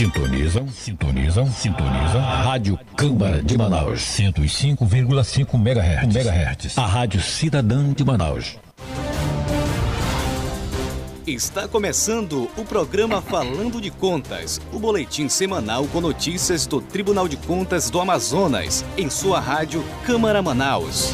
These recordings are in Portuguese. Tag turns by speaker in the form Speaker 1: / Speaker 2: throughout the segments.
Speaker 1: Sintonizam, sintonizam, sintonizam. Rádio Câmara de Manaus. 105,5 MHz. MHz. A Rádio Cidadã de Manaus.
Speaker 2: Está começando o programa Falando de Contas, o boletim semanal com notícias do Tribunal de Contas do Amazonas, em sua rádio Câmara Manaus.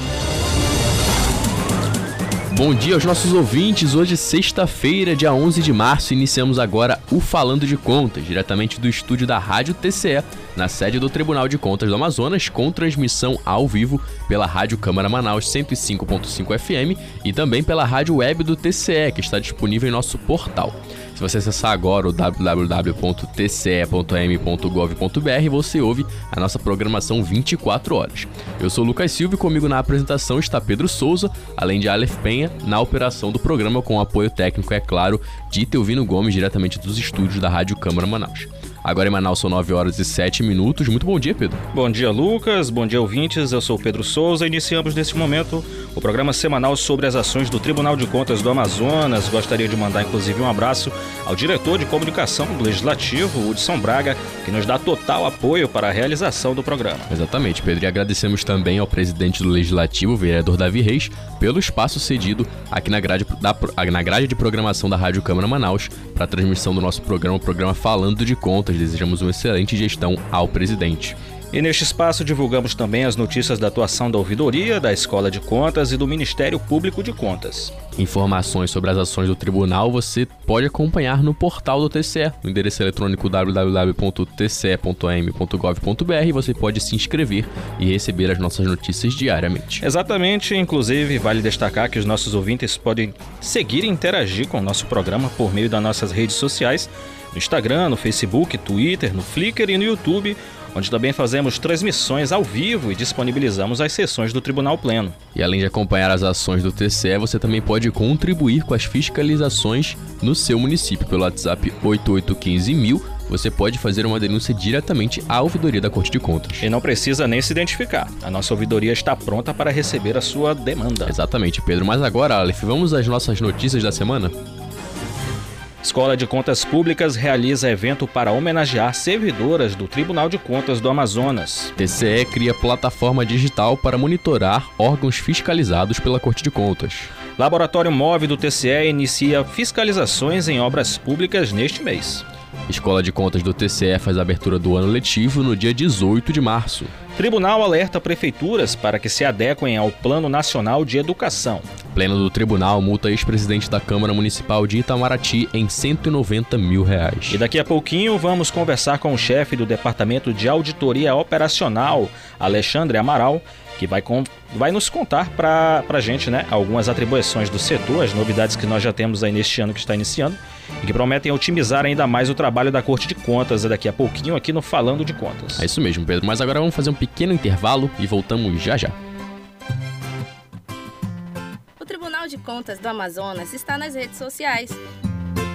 Speaker 3: Bom dia aos nossos ouvintes. Hoje, sexta-feira, dia 11 de março, iniciamos agora o Falando de Contas, diretamente do estúdio da Rádio TCE, na sede do Tribunal de Contas do Amazonas, com transmissão ao vivo pela Rádio Câmara Manaus 105.5 FM e também pela rádio web do TCE, que está disponível em nosso portal. Se você acessar agora o www.tce.m.gov.br, você ouve a nossa programação 24 horas. Eu sou Lucas Silva e comigo na apresentação está Pedro Souza, além de Aleph Penha, na operação do programa com apoio técnico, é claro, de Teuvino Gomes, diretamente dos estúdios da Rádio Câmara Manaus. Agora em Manaus são 9 horas e 7 minutos. Muito bom dia, Pedro.
Speaker 4: Bom dia, Lucas. Bom dia, ouvintes. Eu sou Pedro Souza. Iniciamos neste momento o programa semanal sobre as ações do Tribunal de Contas do Amazonas. Gostaria de mandar, inclusive, um abraço ao diretor de comunicação do Legislativo, Hudson Braga, que nos dá total apoio para a realização do programa.
Speaker 3: Exatamente, Pedro. E agradecemos também ao presidente do Legislativo, o vereador Davi Reis, pelo espaço cedido aqui na grade, da, na grade de programação da Rádio Câmara Manaus para a transmissão do nosso programa, o programa Falando de Contas desejamos uma excelente gestão ao presidente.
Speaker 4: E neste espaço divulgamos também as notícias da atuação da Ouvidoria, da Escola de Contas e do Ministério Público de Contas.
Speaker 3: Informações sobre as ações do tribunal você pode acompanhar no portal do TCE, no endereço eletrônico www.tce.am.gov.br. Você pode se inscrever e receber as nossas notícias diariamente.
Speaker 4: Exatamente, inclusive vale destacar que os nossos ouvintes podem seguir e interagir com o nosso programa por meio das nossas redes sociais no Instagram, no Facebook, Twitter, no Flickr e no YouTube, onde também fazemos transmissões ao vivo e disponibilizamos as sessões do Tribunal Pleno.
Speaker 3: E além de acompanhar as ações do TCE, você também pode contribuir com as fiscalizações no seu município pelo WhatsApp 8815000 você pode fazer uma denúncia diretamente à ouvidoria da Corte de Contas.
Speaker 4: E não precisa nem se identificar. A nossa ouvidoria está pronta para receber a sua demanda.
Speaker 3: Exatamente, Pedro. Mas agora, Aleph, vamos às nossas notícias da semana?
Speaker 4: Escola de Contas Públicas realiza evento para homenagear servidoras do Tribunal de Contas do Amazonas.
Speaker 3: TCE cria plataforma digital para monitorar órgãos fiscalizados pela Corte de Contas.
Speaker 4: Laboratório Móvel do TCE inicia fiscalizações em obras públicas neste mês.
Speaker 3: Escola de Contas do TCE faz a abertura do ano letivo no dia 18 de março.
Speaker 4: Tribunal alerta prefeituras para que se adequem ao Plano Nacional de Educação.
Speaker 3: Pleno do Tribunal multa ex-presidente da Câmara Municipal de Itamaraty em 190 mil reais.
Speaker 4: E daqui a pouquinho vamos conversar com o chefe do Departamento de Auditoria Operacional, Alexandre Amaral, que vai, com, vai nos contar para a gente né, algumas atribuições do setor, as novidades que nós já temos aí neste ano que está iniciando e que prometem otimizar ainda mais o trabalho da Corte de Contas daqui a pouquinho aqui no Falando de Contas.
Speaker 3: É isso mesmo, Pedro. Mas agora vamos fazer um pequeno intervalo e voltamos já já.
Speaker 5: O Tribunal de Contas do Amazonas está nas redes sociais.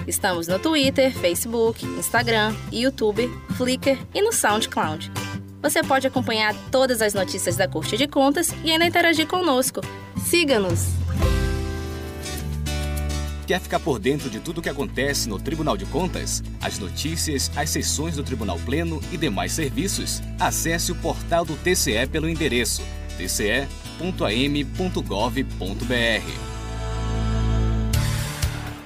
Speaker 5: Estamos no Twitter, Facebook, Instagram, YouTube, Flickr e no SoundCloud. Você pode acompanhar todas as notícias da Corte de Contas e ainda interagir conosco. Siga-nos!
Speaker 2: Quer ficar por dentro de tudo o que acontece no Tribunal de Contas? As notícias, as sessões do Tribunal Pleno e demais serviços? Acesse o portal do TCE pelo endereço tce.am.gov.br.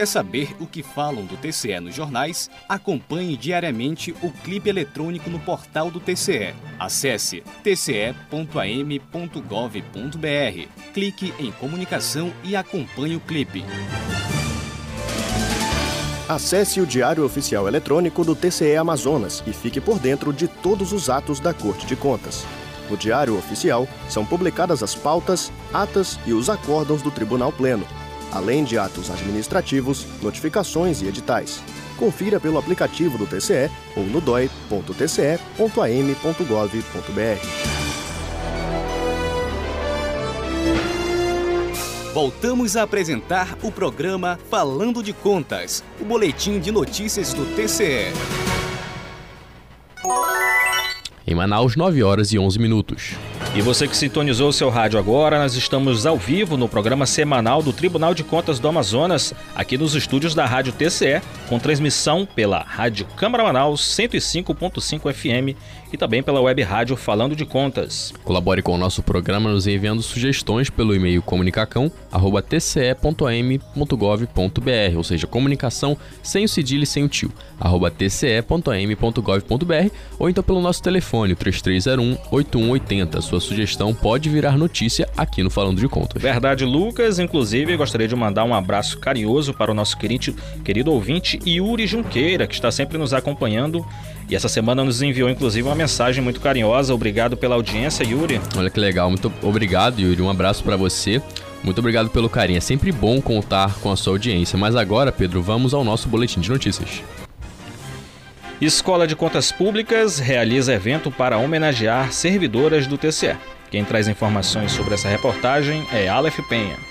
Speaker 2: Quer saber o que falam do TCE nos jornais? Acompanhe diariamente o clipe eletrônico no portal do TCE. Acesse tce.am.gov.br, clique em comunicação e acompanhe o clipe.
Speaker 6: Acesse o Diário Oficial Eletrônico do TCE Amazonas e fique por dentro de todos os atos da Corte de Contas. No Diário Oficial são publicadas as pautas, atas e os acórdãos do Tribunal Pleno além de atos administrativos, notificações e editais. Confira pelo aplicativo do TCE ou no doi.tce.am.gov.br.
Speaker 2: Voltamos a apresentar o programa Falando de Contas, o boletim de notícias do TCE.
Speaker 3: Em Manaus, 9 horas e 11 minutos.
Speaker 4: E você que sintonizou seu rádio agora, nós estamos ao vivo no programa semanal do Tribunal de Contas do Amazonas, aqui nos estúdios da Rádio TCE, com transmissão pela Rádio Câmara Manaus 105.5 FM e também pela web rádio Falando de Contas.
Speaker 3: Colabore com o nosso programa nos enviando sugestões pelo e-mail comunicacão@tce.am.gov.br, ou seja, comunicação sem o cedilho e sem o tio, tce.am.gov.br, ou então pelo nosso telefone 3301 8180. Sua sugestão pode virar notícia aqui no Falando de Contas.
Speaker 4: Verdade, Lucas. Inclusive, gostaria de mandar um abraço carinhoso para o nosso querido, querido ouvinte Yuri Junqueira, que está sempre nos acompanhando e essa semana nos enviou inclusive uma mensagem muito carinhosa. Obrigado pela audiência, Yuri.
Speaker 3: Olha que legal. Muito obrigado, Yuri. Um abraço para você. Muito obrigado pelo carinho. É sempre bom contar com a sua audiência. Mas agora, Pedro, vamos ao nosso boletim de notícias.
Speaker 4: Escola de Contas Públicas realiza evento para homenagear servidoras do TCE. Quem traz informações sobre essa reportagem é Aleph Penha.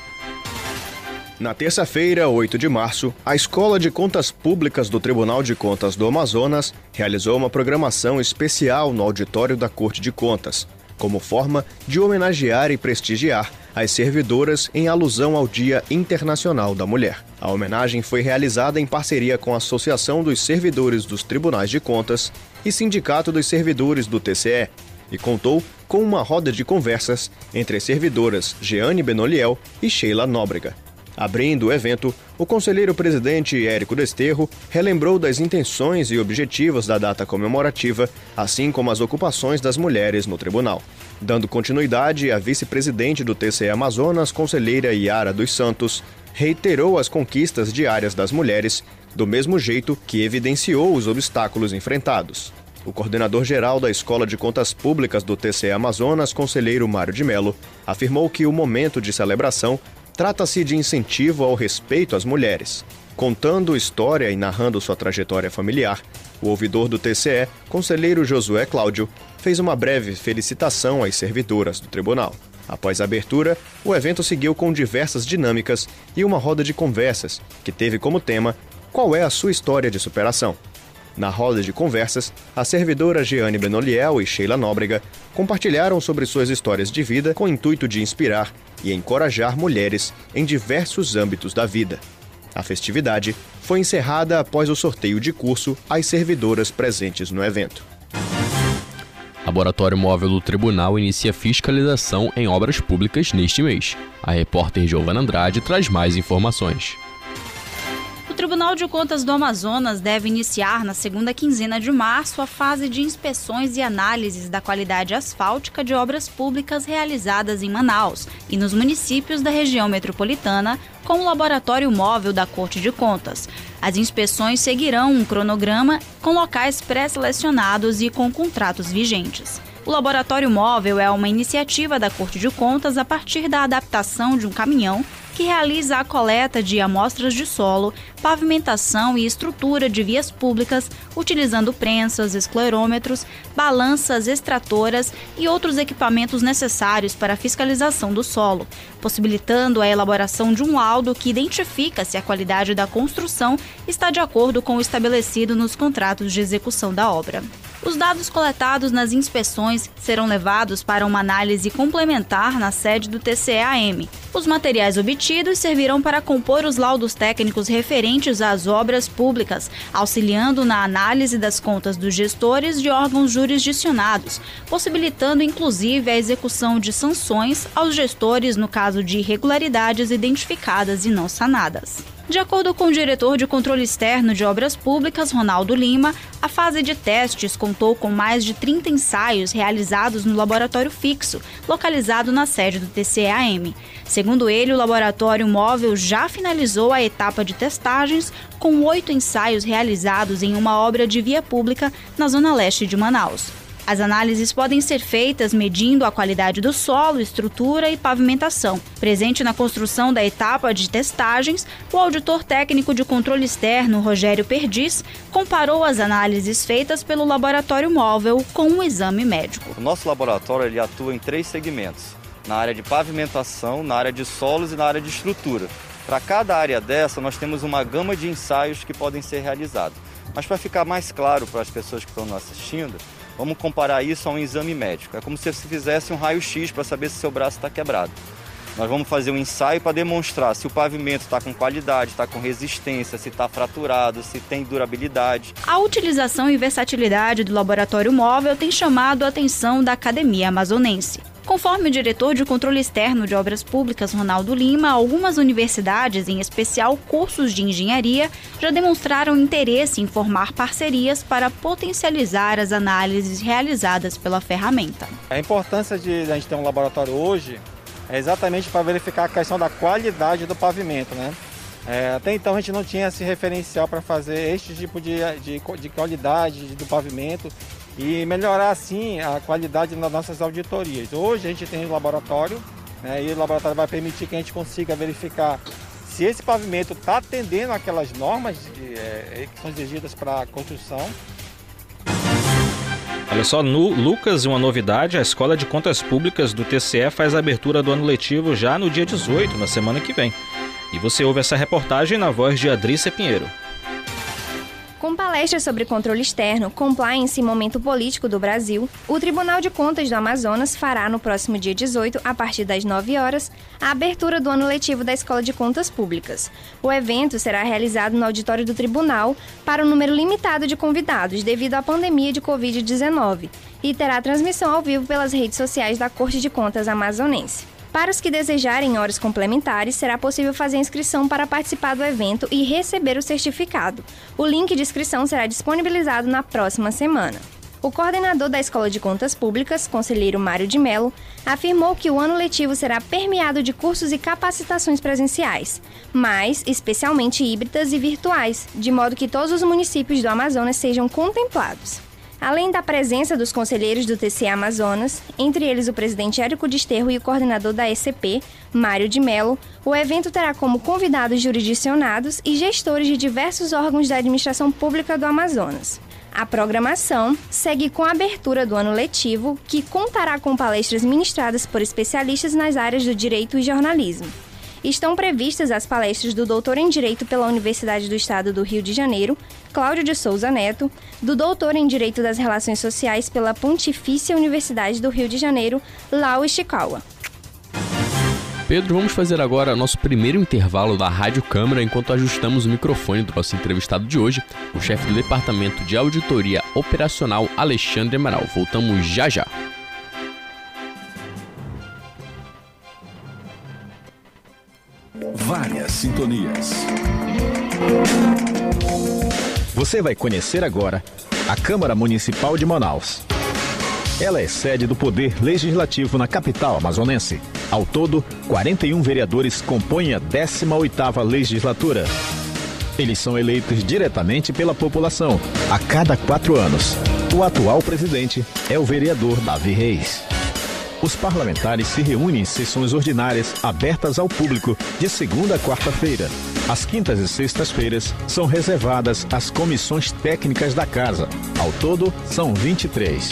Speaker 7: Na terça-feira, 8 de março, a Escola de Contas Públicas do Tribunal de Contas do Amazonas realizou uma programação especial no auditório da Corte de Contas, como forma de homenagear e prestigiar as servidoras em alusão ao Dia Internacional da Mulher. A homenagem foi realizada em parceria com a Associação dos Servidores dos Tribunais de Contas e Sindicato dos Servidores do TCE e contou com uma roda de conversas entre as servidoras Jeane Benoliel e Sheila Nóbrega. Abrindo o evento, o conselheiro presidente Érico Desterro relembrou das intenções e objetivos da data comemorativa, assim como as ocupações das mulheres no tribunal. Dando continuidade, a vice-presidente do TCE Amazonas, conselheira Yara dos Santos, reiterou as conquistas diárias das mulheres, do mesmo jeito que evidenciou os obstáculos enfrentados. O coordenador-geral da Escola de Contas Públicas do TCE Amazonas, conselheiro Mário de Mello, afirmou que o momento de celebração Trata-se de incentivo ao respeito às mulheres. Contando história e narrando sua trajetória familiar, o ouvidor do TCE, conselheiro Josué Cláudio, fez uma breve felicitação às servidoras do tribunal. Após a abertura, o evento seguiu com diversas dinâmicas e uma roda de conversas, que teve como tema Qual é a sua história de superação? Na roda de conversas, a servidora Jeane Benoliel e Sheila Nóbrega compartilharam sobre suas histórias de vida com o intuito de inspirar e encorajar mulheres em diversos âmbitos da vida. A festividade foi encerrada após o sorteio de curso às servidoras presentes no evento.
Speaker 3: Laboratório Móvel do Tribunal inicia fiscalização em obras públicas neste mês. A repórter Giovana Andrade traz mais informações.
Speaker 8: Tribunal de Contas do Amazonas deve iniciar na segunda quinzena de março a fase de inspeções e análises da qualidade asfáltica de obras públicas realizadas em Manaus e nos municípios da região metropolitana, com o laboratório móvel da Corte de Contas. As inspeções seguirão um cronograma com locais pré-selecionados e com contratos vigentes. O laboratório móvel é uma iniciativa da Corte de Contas a partir da adaptação de um caminhão que realiza a coleta de amostras de solo, pavimentação e estrutura de vias públicas, utilizando prensas, esclerômetros, balanças extratoras e outros equipamentos necessários para a fiscalização do solo, possibilitando a elaboração de um laudo que identifica se a qualidade da construção está de acordo com o estabelecido nos contratos de execução da obra. Os dados coletados nas inspeções serão levados para uma análise complementar na sede do TCEAM. Os materiais obtidos servirão para compor os laudos técnicos referentes às obras públicas, auxiliando na análise das contas dos gestores de órgãos jurisdicionados, possibilitando inclusive a execução de sanções aos gestores no caso de irregularidades identificadas e não sanadas. De acordo com o diretor de controle externo de obras públicas, Ronaldo Lima, a fase de testes contou com mais de 30 ensaios realizados no laboratório fixo, localizado na sede do TCEAM. Segundo ele, o laboratório móvel já finalizou a etapa de testagens, com oito ensaios realizados em uma obra de via pública na zona leste de Manaus. As análises podem ser feitas medindo a qualidade do solo, estrutura e pavimentação. Presente na construção da etapa de testagens, o auditor técnico de controle externo, Rogério Perdiz, comparou as análises feitas pelo laboratório móvel com um exame médico.
Speaker 9: O nosso laboratório ele atua em três segmentos. na área de pavimentação, na área de solos e na área de estrutura. Para cada área dessa, nós temos uma gama de ensaios que podem ser realizados. Mas para ficar mais claro para as pessoas que estão nos assistindo, vamos comparar isso a um exame médico. É como se você fizesse um raio-x para saber se seu braço está quebrado. Nós vamos fazer um ensaio para demonstrar se o pavimento está com qualidade, está com resistência, se está fraturado, se tem durabilidade.
Speaker 8: A utilização e versatilidade do laboratório móvel tem chamado a atenção da Academia Amazonense. Conforme o diretor de controle externo de obras públicas, Ronaldo Lima, algumas universidades, em especial cursos de engenharia, já demonstraram interesse em formar parcerias para potencializar as análises realizadas pela ferramenta.
Speaker 10: A importância de a gente ter um laboratório hoje é exatamente para verificar a questão da qualidade do pavimento, né? É, até então a gente não tinha esse referencial para fazer este tipo de, de, de, qualidade do pavimento e melhorar assim a qualidade das nossas auditorias. Hoje a gente tem um laboratório né, e o laboratório vai permitir que a gente consiga verificar se esse pavimento está atendendo aquelas normas de, é, que são exigidas para a construção
Speaker 4: Olha só, no Lucas, uma novidade: a Escola de Contas Públicas do TCE faz a abertura do ano letivo já no dia 18, na semana que vem. E você ouve essa reportagem na voz de Adrícia Pinheiro.
Speaker 11: Com palestras sobre controle externo, compliance e momento político do Brasil, o Tribunal de Contas do Amazonas fará no próximo dia 18, a partir das 9 horas, a abertura do ano letivo da Escola de Contas Públicas. O evento será realizado no auditório do Tribunal para um número limitado de convidados devido à pandemia de Covid-19 e terá transmissão ao vivo pelas redes sociais da Corte de Contas Amazonense. Para os que desejarem horas complementares, será possível fazer inscrição para participar do evento e receber o certificado. O link de inscrição será disponibilizado na próxima semana. O coordenador da Escola de Contas Públicas, conselheiro Mário de Mello, afirmou que o ano letivo será permeado de cursos e capacitações presenciais, mas especialmente híbridas e virtuais, de modo que todos os municípios do Amazonas sejam contemplados. Além da presença dos conselheiros do TCE Amazonas, entre eles o presidente Érico Desterro e o coordenador da ECP, Mário de Mello, o evento terá como convidados jurisdicionados e gestores de diversos órgãos da administração pública do Amazonas. A programação segue com a abertura do ano letivo, que contará com palestras ministradas por especialistas nas áreas do direito e jornalismo estão previstas as palestras do doutor em Direito pela Universidade do Estado do Rio de Janeiro, Cláudio de Souza Neto, do doutor em Direito das Relações Sociais pela Pontifícia Universidade do Rio de Janeiro, Lau Ishikawa.
Speaker 3: Pedro, vamos fazer agora nosso primeiro intervalo da Rádio Câmara enquanto ajustamos o microfone do nosso entrevistado de hoje, o chefe do Departamento de Auditoria Operacional, Alexandre Amaral. Voltamos já já.
Speaker 12: várias sintonias. Você vai conhecer agora a Câmara Municipal de Manaus. Ela é sede do Poder Legislativo na capital amazonense. Ao todo, 41 vereadores compõem a 18ª legislatura. Eles são eleitos diretamente pela população, a cada quatro anos. O atual presidente é o vereador Davi Reis. Os parlamentares se reúnem em sessões ordinárias abertas ao público de segunda a quarta-feira. As quintas e sextas-feiras são reservadas às comissões técnicas da casa. Ao todo, são 23.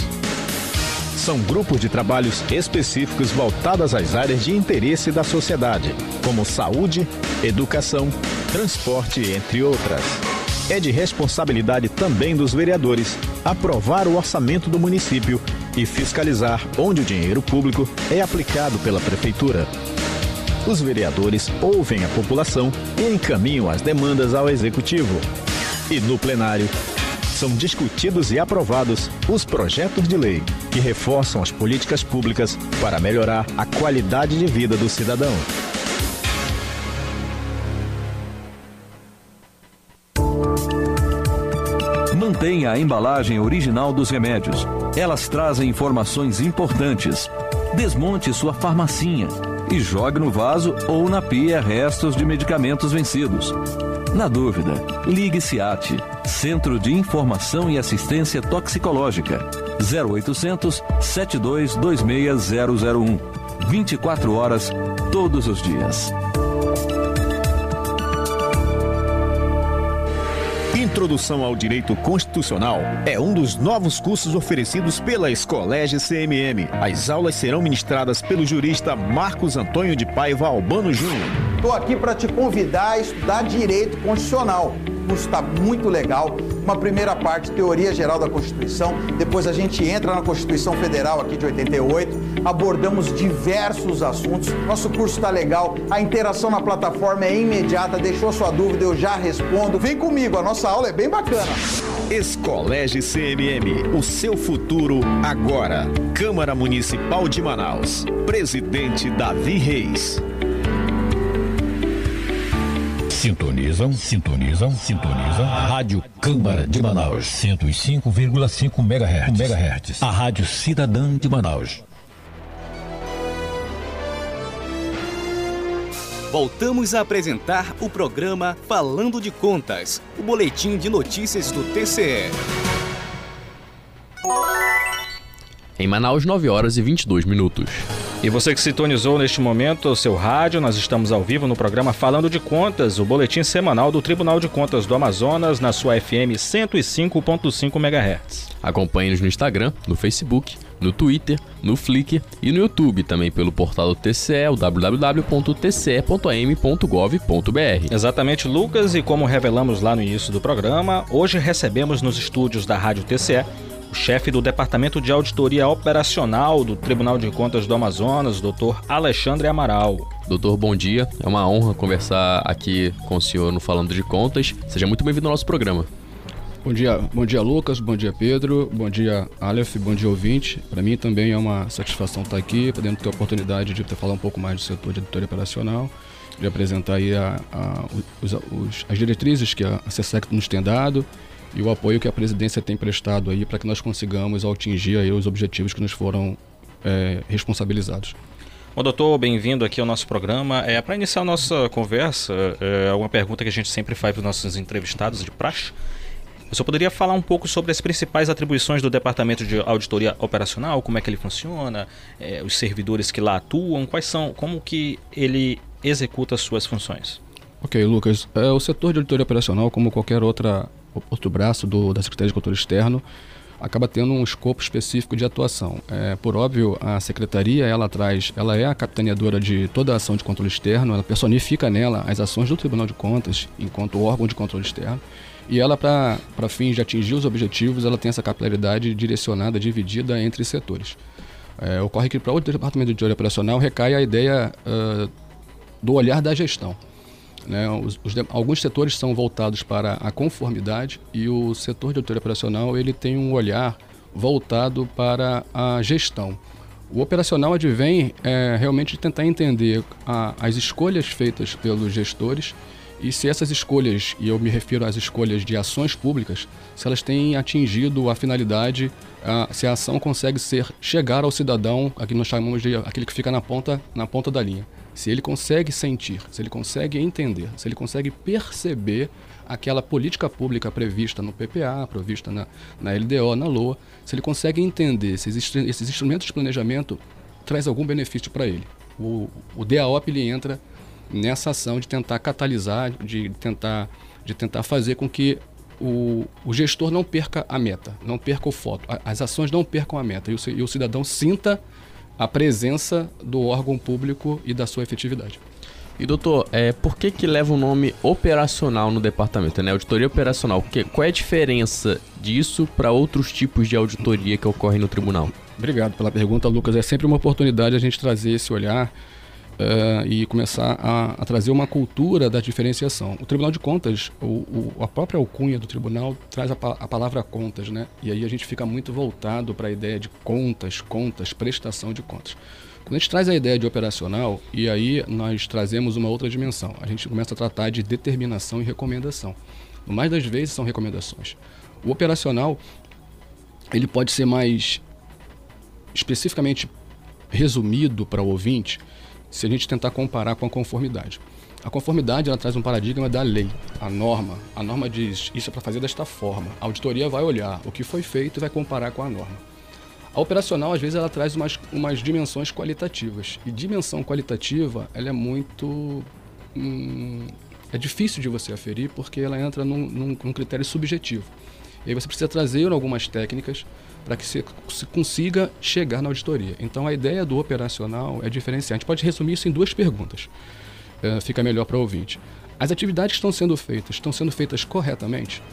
Speaker 12: São grupos de trabalhos específicos voltados às áreas de interesse da sociedade, como saúde, educação, transporte, entre outras. É de responsabilidade também dos vereadores aprovar o orçamento do município e fiscalizar onde o dinheiro público é aplicado pela Prefeitura. Os vereadores ouvem a população e encaminham as demandas ao Executivo. E no plenário, são discutidos e aprovados os projetos de lei que reforçam as políticas públicas para melhorar a qualidade de vida do cidadão.
Speaker 13: Mantenha a embalagem original dos remédios elas trazem informações importantes. Desmonte sua farmacinha e jogue no vaso ou na pia restos de medicamentos vencidos. Na dúvida, ligue SIAT, Centro de Informação e Assistência Toxicológica, 0800 7226 24 horas, todos os dias.
Speaker 12: Introdução ao Direito Constitucional é um dos novos cursos oferecidos pela Escolégio CMM. As aulas serão ministradas pelo jurista Marcos Antônio de Paiva Albano Júnior.
Speaker 14: Estou aqui para te convidar a estudar Direito Constitucional. Curso está muito legal. Uma primeira parte, teoria geral da Constituição. Depois a gente entra na Constituição Federal aqui de 88. Abordamos diversos assuntos. Nosso curso está legal. A interação na plataforma é imediata. Deixou sua dúvida, eu já respondo. Vem comigo, a nossa aula é bem bacana.
Speaker 12: Escolégio CMM, o seu futuro agora. Câmara Municipal de Manaus. Presidente Davi Reis.
Speaker 1: Sintonizam, sintonizam, sintonizam. Rádio Câmara de Manaus, 105,5 MHz. MHz. A Rádio Cidadã de Manaus.
Speaker 2: Voltamos a apresentar o programa Falando de Contas, o boletim de notícias do TCE.
Speaker 3: Em Manaus, 9 horas e 22 minutos.
Speaker 4: E você que sintonizou neste momento o seu rádio, nós estamos ao vivo no programa Falando de Contas, o boletim semanal do Tribunal de Contas do Amazonas, na sua FM 105.5 MHz.
Speaker 3: Acompanhe-nos no Instagram, no Facebook, no Twitter, no Flickr e no YouTube, também pelo portal do TCE, www.tce.am.gov.br.
Speaker 4: Exatamente, Lucas, e como revelamos lá no início do programa, hoje recebemos nos estúdios da Rádio TCE chefe do Departamento de Auditoria Operacional do Tribunal de Contas do Amazonas, doutor Alexandre Amaral.
Speaker 3: Doutor, bom dia. É uma honra conversar aqui com o senhor no Falando de Contas. Seja muito bem-vindo ao nosso programa.
Speaker 15: Bom dia, bom dia Lucas, bom dia Pedro, bom dia Aleph, bom dia ouvinte. Para mim também é uma satisfação estar aqui, podendo ter a oportunidade de falar um pouco mais do setor de auditoria operacional, de apresentar aí a, a, os, os, as diretrizes que a, a CSEC nos tem dado e o apoio que a presidência tem prestado aí para que nós consigamos atingir aí os objetivos que nos foram é, responsabilizados.
Speaker 4: Bom, doutor, bem-vindo aqui ao nosso programa. É, para iniciar a nossa conversa, é uma pergunta que a gente sempre faz para os nossos entrevistados de praxe. Você poderia falar um pouco sobre as principais atribuições do Departamento de Auditoria Operacional, como é que ele funciona, é, os servidores que lá atuam, quais são, como que ele executa as suas funções?
Speaker 15: Ok, Lucas. É, o setor de auditoria operacional, como qualquer outra outro braço do, da Secretaria de Controle Externo, acaba tendo um escopo específico de atuação. É, por óbvio, a secretaria ela traz, ela é a capitaneadora de toda a ação de controle externo, ela personifica nela as ações do Tribunal de Contas enquanto órgão de controle externo. E ela, para fins de atingir os objetivos, ela tem essa capilaridade direcionada, dividida entre setores. É, ocorre que para o Departamento de Teoria Operacional recai a ideia uh, do olhar da gestão. Né? Os, os, alguns setores são voltados para a conformidade e o setor de auditoria operacional ele tem um olhar voltado para a gestão. O operacional advém é, realmente tentar entender a, as escolhas feitas pelos gestores e se essas escolhas, e eu me refiro às escolhas de ações públicas, se elas têm atingido a finalidade, a, se a ação consegue ser chegar ao cidadão, aqui nós chamamos de aquele que fica na ponta, na ponta da linha se ele consegue sentir, se ele consegue entender, se ele consegue perceber aquela política pública prevista no PPA, prevista na, na LDO, na LOA, se ele consegue entender se esses, esses instrumentos de planejamento traz algum benefício para ele. O, o DAOP ele entra nessa ação de tentar catalisar, de tentar, de tentar fazer com que o, o gestor não perca a meta, não perca o foco, as ações não percam a meta e o, e o cidadão sinta a presença do órgão público e da sua efetividade.
Speaker 3: E doutor, é, por que que leva o nome operacional no departamento, né? Auditoria operacional. Que, qual é a diferença disso para outros tipos de auditoria que ocorrem no tribunal?
Speaker 15: Obrigado pela pergunta, Lucas. É sempre uma oportunidade a gente trazer esse olhar uh, e começar a, a, trazer uma cultura da diferenciação. O Tribunal de Contas, o, o, a própria alcunha do tribunal traz a, a, palavra contas, né? E aí a gente fica muito voltado para a ideia de contas, contas, prestação de contas. Quando a gente traz a ideia de operacional, e aí nós trazemos uma outra dimensão, a gente começa a tratar de determinação e recomendação. No mais das vezes são recomendações. O operacional, ele pode ser mais especificamente resumido para o ouvinte se a gente tentar comparar com a conformidade. A conformidade ela traz um paradigma da lei, a norma. A norma diz isso é para fazer desta forma. A auditoria vai olhar o que foi feito e vai comparar com a norma. A operacional, às vezes, ela traz umas, umas dimensões qualitativas. E dimensão qualitativa, ela é muito. Hum, é difícil de você aferir porque ela entra num, num, num critério subjetivo. E aí você precisa trazer algumas técnicas para que você consiga chegar na auditoria. Então a ideia do operacional é diferenciar. A gente pode resumir isso em duas perguntas. Uh, fica melhor para o ouvinte. As atividades que estão sendo feitas estão sendo feitas corretamente?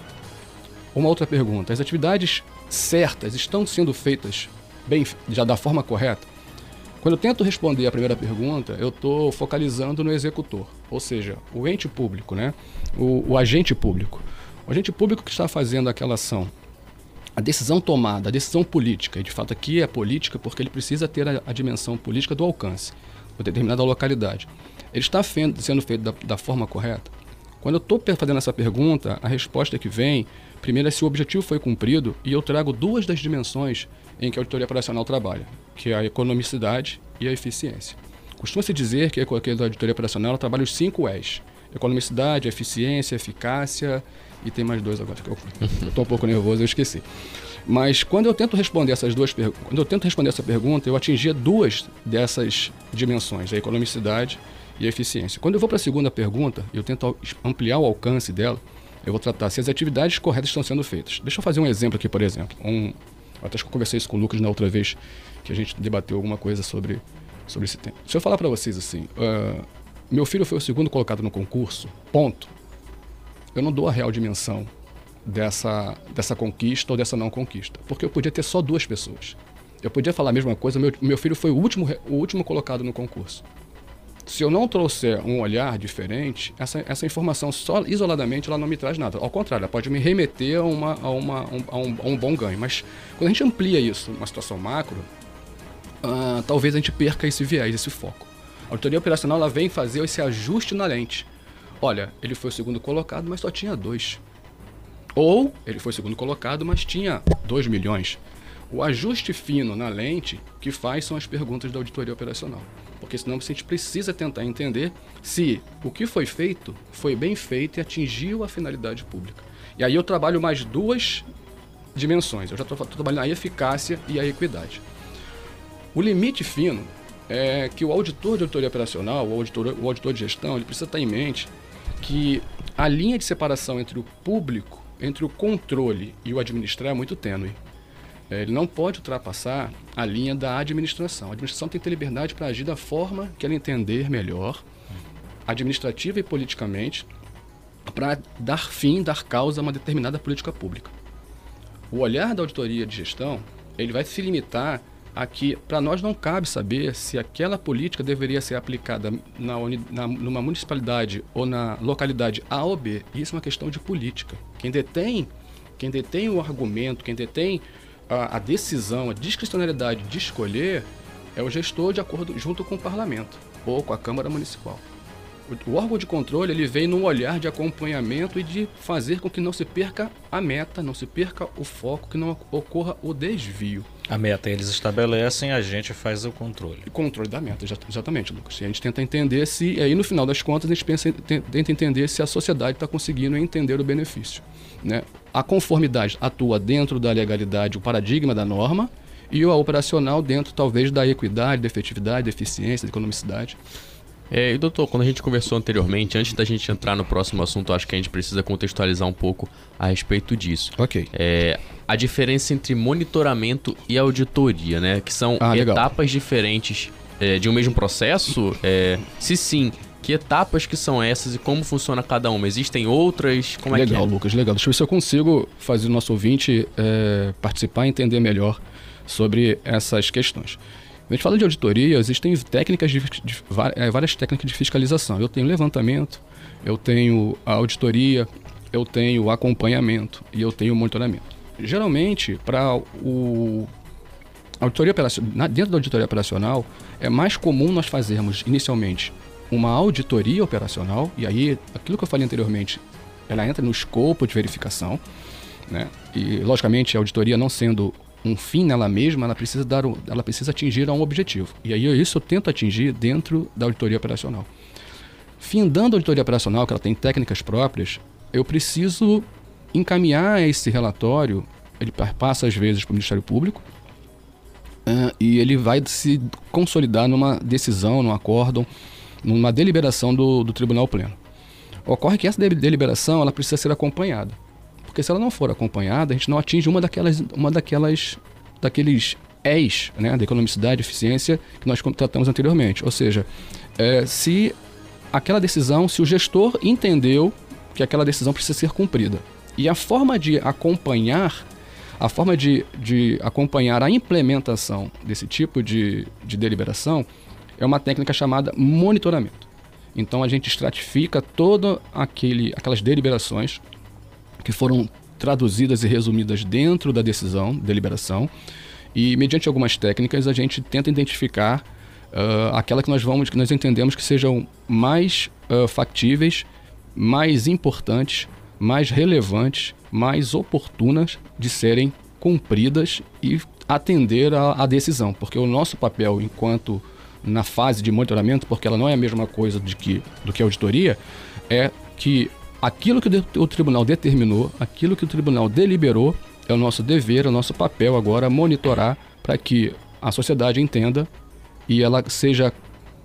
Speaker 15: Uma outra pergunta: as atividades certas estão sendo feitas bem, já da forma correta? Quando eu tento responder a primeira pergunta, eu estou focalizando no executor, ou seja, o ente público, né? o, o agente público. O agente público que está fazendo aquela ação, a decisão tomada, a decisão política, e de fato aqui é política porque ele precisa ter a, a dimensão política do alcance, de determinada localidade. Ele está sendo feito da, da forma correta? Quando eu estou fazendo essa pergunta, a resposta que vem, primeiro é se o objetivo foi cumprido, e eu trago duas das dimensões em que a auditoria operacional trabalha, que é a economicidade e a eficiência. Costuma-se dizer que a auditoria operacional trabalha os cinco E's. Economicidade, eficiência, eficácia e tem mais dois agora que eu estou um pouco nervoso, eu esqueci. Mas quando eu tento responder essas duas quando eu tento responder essa pergunta, eu atingia duas dessas dimensões, a economicidade e a eficiência. Quando eu vou para a segunda pergunta, eu tento ampliar o alcance dela, eu vou tratar se as atividades corretas estão sendo feitas. Deixa eu fazer um exemplo aqui, por exemplo. Um, até que eu conversei isso com o Lucas na outra vez, que a gente debateu alguma coisa sobre, sobre esse tema. Se eu falar para vocês assim, uh, meu filho foi o segundo colocado no concurso, ponto. Eu não dou a real dimensão dessa, dessa conquista ou dessa não conquista, porque eu podia ter só duas pessoas. Eu podia falar a mesma coisa, meu, meu filho foi o último, o último colocado no concurso. Se eu não trouxer um olhar diferente, essa, essa informação só isoladamente ela não me traz nada. Ao contrário, ela pode me remeter a, uma, a, uma, a, um, a um bom ganho. Mas quando a gente amplia isso numa situação macro, uh, talvez a gente perca esse viés, esse foco. A auditoria operacional ela vem fazer esse ajuste na lente. Olha, ele foi o segundo colocado, mas só tinha dois. Ou ele foi o segundo colocado, mas tinha dois milhões. O ajuste fino na lente que faz são as perguntas da auditoria operacional. Porque senão a gente precisa tentar entender se o que foi feito foi bem feito e atingiu a finalidade pública. E aí eu trabalho mais duas dimensões. Eu já estou trabalhando a eficácia e a equidade. O limite fino é que o auditor de auditoria operacional, o auditor, o auditor de gestão, ele precisa estar em mente que a linha de separação entre o público, entre o controle e o administrar é muito tênue. É, ele não pode ultrapassar a linha da administração. A administração tem que ter liberdade para agir da forma que ela entender melhor, administrativa e politicamente, para dar fim, dar causa a uma determinada política pública. O olhar da auditoria de gestão, ele vai se limitar a que para nós não cabe saber se aquela política deveria ser aplicada na, na, numa municipalidade ou na localidade A ou B. Isso é uma questão de política. Quem detém, quem detém o argumento, quem detém a, a decisão, a discricionalidade de escolher é o gestor de acordo junto com o parlamento ou com a Câmara Municipal. O, órgão de controle ele vem num olhar de acompanhamento e de fazer com que não se perca a meta, não se perca o foco, que não ocorra o desvio.
Speaker 4: A meta eles estabelecem, a gente faz o controle.
Speaker 15: O controle da meta, exatamente, Lucas. E a gente tenta entender se, e aí no final das contas, a gente pensa, tenta entender se a sociedade está conseguindo entender o benefício. Né? A conformidade atua dentro da legalidade, o paradigma da norma, e o operacional dentro, talvez, da equidade, da efetividade, da eficiência, da economicidade.
Speaker 3: É, e doutor, quando a gente conversou anteriormente, antes da gente entrar no próximo assunto, acho que a gente precisa contextualizar um pouco a respeito disso.
Speaker 15: Ok.
Speaker 3: É, a diferença entre monitoramento e auditoria, né? Que são ah, etapas diferentes é, de um mesmo processo? É, se sim, que etapas que são essas e como funciona cada uma? Existem outras? Como
Speaker 15: legal,
Speaker 3: é que
Speaker 15: é? Lucas, legal. Deixa eu ver se eu consigo fazer o nosso ouvinte é, participar e entender melhor sobre essas questões. A gente fala de auditoria, existem técnicas de, de, é, várias técnicas de fiscalização. Eu tenho levantamento, eu tenho a auditoria, eu tenho acompanhamento e eu tenho monitoramento. Geralmente, para o auditoria operacional, dentro da auditoria operacional, é mais comum nós fazermos inicialmente uma auditoria operacional, e aí aquilo que eu falei anteriormente, ela entra no escopo de verificação, né? E logicamente a auditoria não sendo um fim nela mesma, ela precisa dar, um, ela precisa atingir um objetivo. E aí isso eu tento atingir dentro da auditoria operacional. Findando a auditoria operacional, que ela tem técnicas próprias, eu preciso encaminhar esse relatório, ele passa às vezes para o Ministério Público, uh, e ele vai se consolidar numa decisão, num acórdão, numa deliberação do, do Tribunal Pleno. Ocorre que essa deliberação ela precisa ser acompanhada. Porque se ela não for acompanhada, a gente não atinge uma daquelas, uma daquelas, daqueles ES, né, da economicidade, eficiência, que nós tratamos anteriormente. Ou seja, é, se aquela decisão, se o gestor entendeu que aquela decisão precisa ser cumprida. E a forma de acompanhar, a forma de, de acompanhar a implementação desse tipo de, de deliberação é uma técnica chamada monitoramento. Então a gente estratifica todas aquelas deliberações que foram traduzidas e resumidas dentro da decisão, deliberação, e mediante algumas técnicas a gente tenta identificar uh, aquela que nós vamos, que nós entendemos que sejam mais uh, factíveis, mais importantes, mais relevantes, mais oportunas de serem cumpridas e atender à decisão, porque o nosso papel enquanto na fase de monitoramento, porque ela não é a mesma coisa de que, do que auditoria, é que aquilo que o tribunal determinou, aquilo que o tribunal deliberou, é o nosso dever, é o nosso papel agora monitorar para que a sociedade entenda e ela seja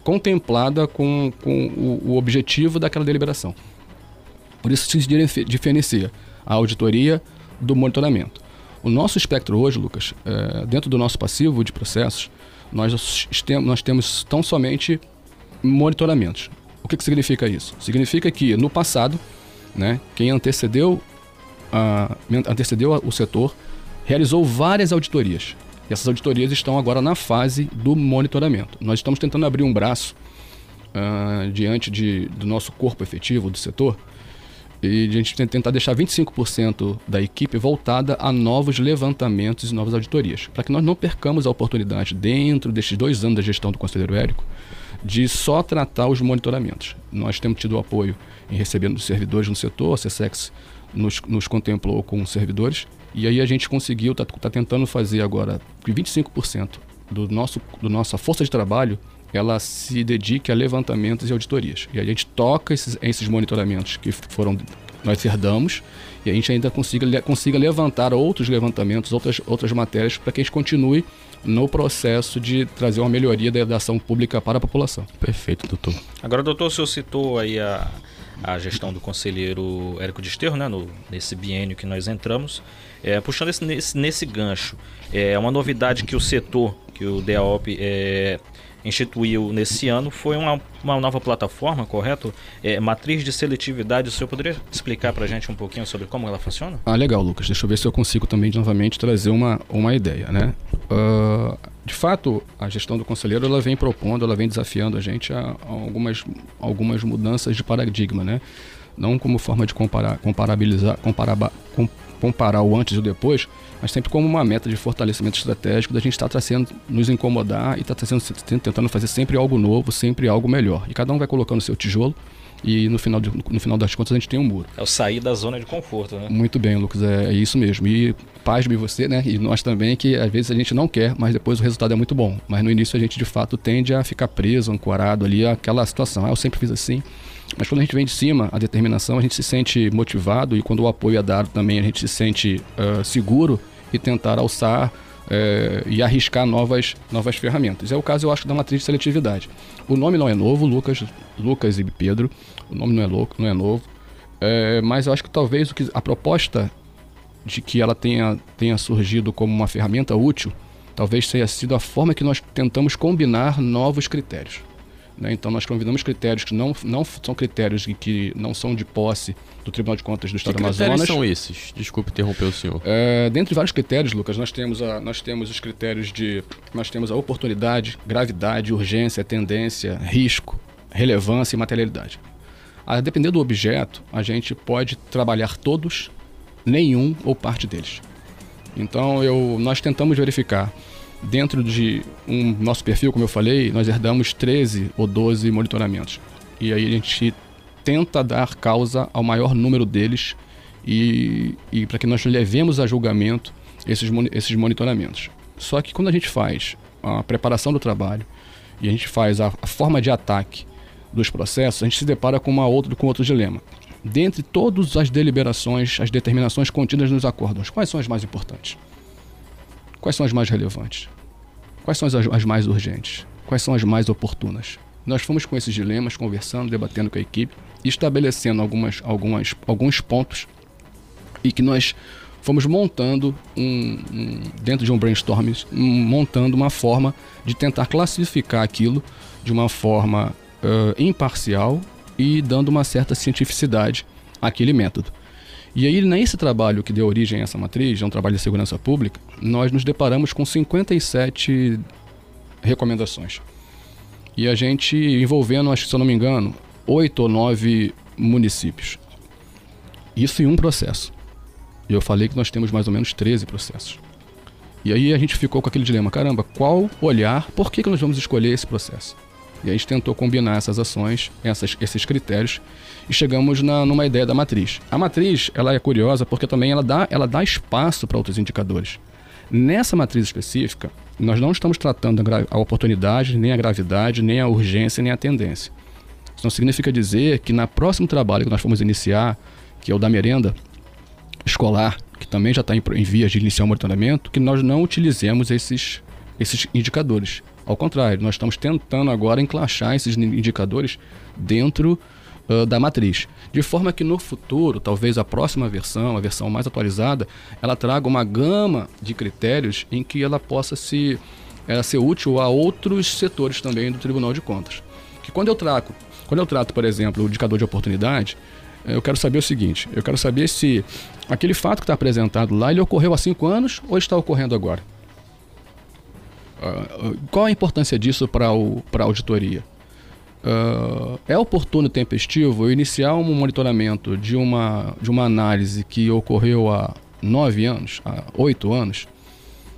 Speaker 15: contemplada com, com o, o objetivo daquela deliberação. Por isso se diferencia a auditoria do monitoramento. O nosso espectro hoje, Lucas, é, dentro do nosso passivo de processos, nós, nós temos tão somente monitoramentos. O que, que significa isso? Significa que no passado, né, quem antecedeu, antecedeu o setor realizou várias auditorias. E essas auditorias estão agora na fase do monitoramento. Nós estamos tentando abrir um braço uh, diante de, do nosso corpo efetivo do setor e a gente tentar deixar 25% da equipe voltada a novos levantamentos e novas auditorias, para que nós não percamos a oportunidade, dentro destes dois anos da gestão do conselheiro Érico, de só tratar os monitoramentos. Nós temos tido apoio em recebendo servidores no setor, a CSEX nos, nos contemplou com servidores, e aí a gente conseguiu, está tá tentando fazer agora que 25% do nosso, do nossa força de trabalho ela se dedique a levantamentos e auditorias. E a gente toca esses, esses monitoramentos que foram nós herdamos e a gente ainda consiga, consiga levantar outros levantamentos, outras, outras matérias para que a gente continue no processo de trazer uma melhoria da, da ação pública para a população.
Speaker 4: Perfeito, doutor. Agora, doutor, o senhor citou aí a, a gestão do conselheiro Érico Desterro, né, no, nesse biênio que nós entramos. É, puxando esse, nesse, nesse gancho, é uma novidade que o setor, que o DAOP é, instituiu nesse ano foi uma, uma nova plataforma, correto? É, matriz de seletividade. O senhor poderia explicar para a gente um pouquinho sobre como ela funciona?
Speaker 15: Ah, legal, Lucas. Deixa eu ver se eu consigo também novamente trazer uma, uma ideia, né? Uh, de fato, a gestão do conselheiro ela vem propondo, ela vem desafiando a gente a, a algumas, algumas mudanças de paradigma, né? Não como forma de comparar, comparabilizar, comparar, com, comparar o antes e o depois, mas sempre como uma meta de fortalecimento estratégico da gente estar tá trazendo, nos incomodar e estar tá trazendo, tentando fazer sempre algo novo, sempre algo melhor. E cada um vai colocando o seu tijolo e no final, de, no final das contas a gente tem um muro.
Speaker 4: É o sair da zona de conforto, né?
Speaker 15: Muito bem, Lucas, é, é isso mesmo. E pasme você, né? E nós também, que às vezes a gente não quer, mas depois o resultado é muito bom. Mas no início a gente de fato tende a ficar preso, ancorado ali, aquela situação. Ah, eu sempre fiz assim. Mas quando a gente vem de cima, a determinação, a gente se sente motivado e quando o apoio é dado também, a gente se sente uh, seguro e tentar alçar uh, e arriscar novas, novas ferramentas. É o caso, eu acho, da matriz de seletividade. O nome não é novo, Lucas, Lucas e Pedro, o nome não é louco, não é novo, uh, mas eu acho que talvez o que, a proposta de que ela tenha, tenha surgido como uma ferramenta útil, talvez tenha sido a forma que nós tentamos combinar novos critérios. Né? Então, nós convidamos critérios que não, não são critérios que não são de posse do Tribunal de Contas do Estado do Amazonas.
Speaker 3: Que são esses? Desculpe interromper o senhor.
Speaker 15: É, dentre vários critérios, Lucas, nós temos, a, nós temos os critérios de... Nós temos a oportunidade, gravidade, urgência, tendência, risco, relevância e materialidade. A depender do objeto, a gente pode trabalhar todos, nenhum ou parte deles. Então, eu, nós tentamos verificar Dentro de um nosso perfil, como eu falei, nós herdamos 13 ou 12 monitoramentos. E aí a gente tenta dar causa ao maior número deles e, e para que nós levemos a julgamento esses, esses monitoramentos. Só que quando a gente faz a preparação do trabalho e a gente faz a, a forma de ataque dos processos, a gente se depara com, uma outra, com outro dilema. Dentre todas as deliberações, as determinações contidas nos acordos, quais são as mais importantes? Quais são as mais relevantes? Quais são as, as mais urgentes? Quais são as mais oportunas? Nós fomos com esses dilemas, conversando, debatendo com a equipe, estabelecendo algumas, algumas, alguns pontos e que nós fomos montando um, um, dentro de um brainstorming, um, montando uma forma de tentar classificar aquilo de uma forma uh, imparcial e dando uma certa cientificidade àquele método. E aí, nesse trabalho que deu origem a essa matriz, é um trabalho de segurança pública, nós nos deparamos com 57 recomendações. E a gente envolvendo, acho que se eu não me engano, oito ou nove municípios. Isso em um processo. E eu falei que nós temos mais ou menos 13 processos. E aí a gente ficou com aquele dilema: caramba, qual olhar, por que, que nós vamos escolher esse processo? E a gente tentou combinar essas ações, essas, esses critérios, e chegamos na, numa ideia da matriz. A matriz ela é curiosa porque também ela dá, ela dá espaço para outros indicadores. Nessa matriz específica, nós não estamos tratando a, a oportunidade, nem a gravidade, nem a urgência, nem a tendência. Isso não significa dizer que na próximo trabalho que nós formos iniciar, que é o da merenda escolar, que também já está em, em vias de iniciar o monitoramento, que nós não utilizemos esses, esses indicadores. Ao contrário, nós estamos tentando agora encaixar esses indicadores dentro uh, da matriz. De forma que no futuro, talvez a próxima versão, a versão mais atualizada, ela traga uma gama de critérios em que ela possa se, ela ser útil a outros setores também do Tribunal de Contas. Que quando eu trago, quando eu trato, por exemplo, o indicador de oportunidade, eh, eu quero saber o seguinte: eu quero saber se aquele fato que está apresentado lá ele ocorreu há cinco anos ou está ocorrendo agora. Uh, qual a importância disso para a auditoria? Uh, é oportuno e tempestivo iniciar um monitoramento de uma, de uma análise que ocorreu há nove anos, há oito anos?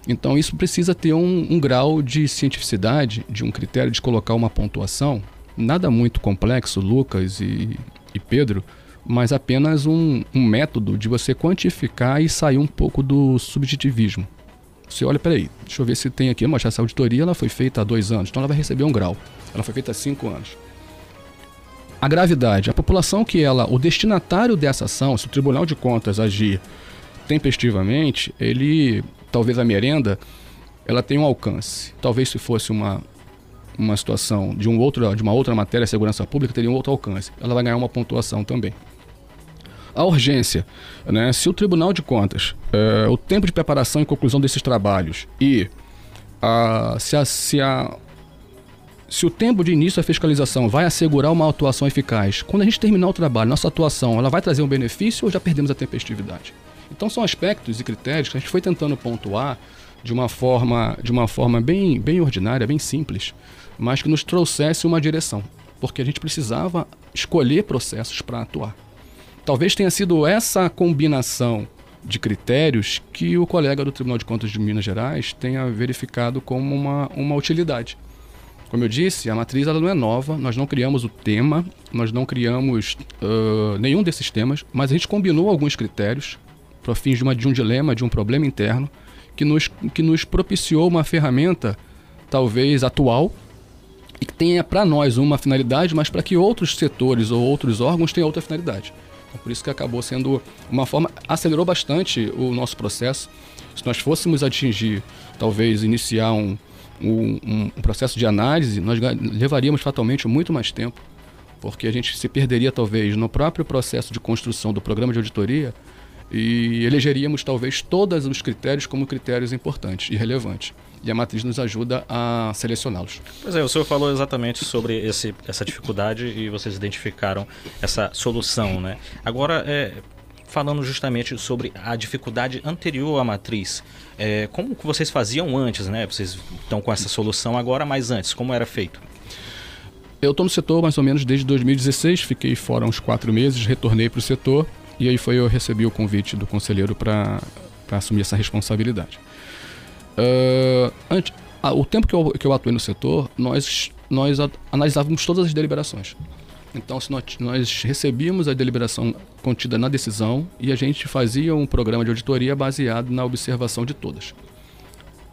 Speaker 15: Então, isso precisa ter um, um, grau de cientificidade, de um critério de colocar uma pontuação, nada muito complexo, Lucas e, e Pedro, mas apenas um, um método de você quantificar e sair um pouco do subjetivismo. Você olha, peraí, deixa eu ver se tem aqui. Mas essa auditoria ela foi feita há dois anos, então ela vai receber um grau. Ela foi feita há cinco anos. A gravidade, a população que ela, o destinatário dessa ação, se o Tribunal de Contas agir tempestivamente, ele, talvez a merenda, ela tem um alcance. Talvez se fosse uma uma situação de um outro, de uma outra matéria, segurança pública, teria um outro alcance. Ela vai ganhar uma pontuação também. A urgência, né? se o Tribunal de Contas, é, o tempo de preparação e conclusão desses trabalhos e se, a, se, a, se o tempo de início da fiscalização vai assegurar uma atuação eficaz, quando a gente terminar o trabalho, nossa atuação, ela vai trazer um benefício ou já perdemos a tempestividade? Então são aspectos e critérios que a gente foi tentando pontuar de uma forma, de uma forma bem, bem ordinária, bem simples, mas que nos trouxesse uma direção, porque a gente precisava escolher processos para atuar. Talvez tenha sido essa combinação de critérios que o colega do Tribunal de Contas de Minas Gerais tenha verificado como uma, uma utilidade. Como eu disse, a matriz ela não é nova, nós não criamos o tema, nós não criamos uh, nenhum desses temas, mas a gente combinou alguns critérios para fins de, uma, de um dilema, de um problema interno, que nos, que nos propiciou uma ferramenta talvez atual e que tenha para nós uma finalidade, mas para que outros setores ou outros órgãos tenham outra finalidade. Então, por isso que acabou sendo uma forma, acelerou bastante o nosso processo. Se nós fôssemos atingir, talvez iniciar um, um, um processo de análise, nós levaríamos fatalmente muito mais tempo, porque a gente se perderia talvez no próprio processo de construção do programa de auditoria e elegeríamos talvez todos os critérios como critérios importantes e relevantes e a matriz nos ajuda a selecioná-los.
Speaker 4: Pois é, o senhor falou exatamente sobre esse, essa dificuldade e vocês identificaram essa solução, né? Agora, é, falando justamente sobre a dificuldade anterior à matriz, é, como vocês faziam antes, né? Vocês estão com essa solução agora, mas antes, como era feito?
Speaker 15: Eu estou no setor mais ou menos desde 2016, fiquei fora uns quatro meses, retornei para o setor e aí foi eu recebi o convite do conselheiro para assumir essa responsabilidade. Uh, antes, ah, o tempo que eu, que eu atuei no setor, nós, nós analisávamos todas as deliberações. Então, se nós, nós recebíamos a deliberação contida na decisão e a gente fazia um programa de auditoria baseado na observação de todas.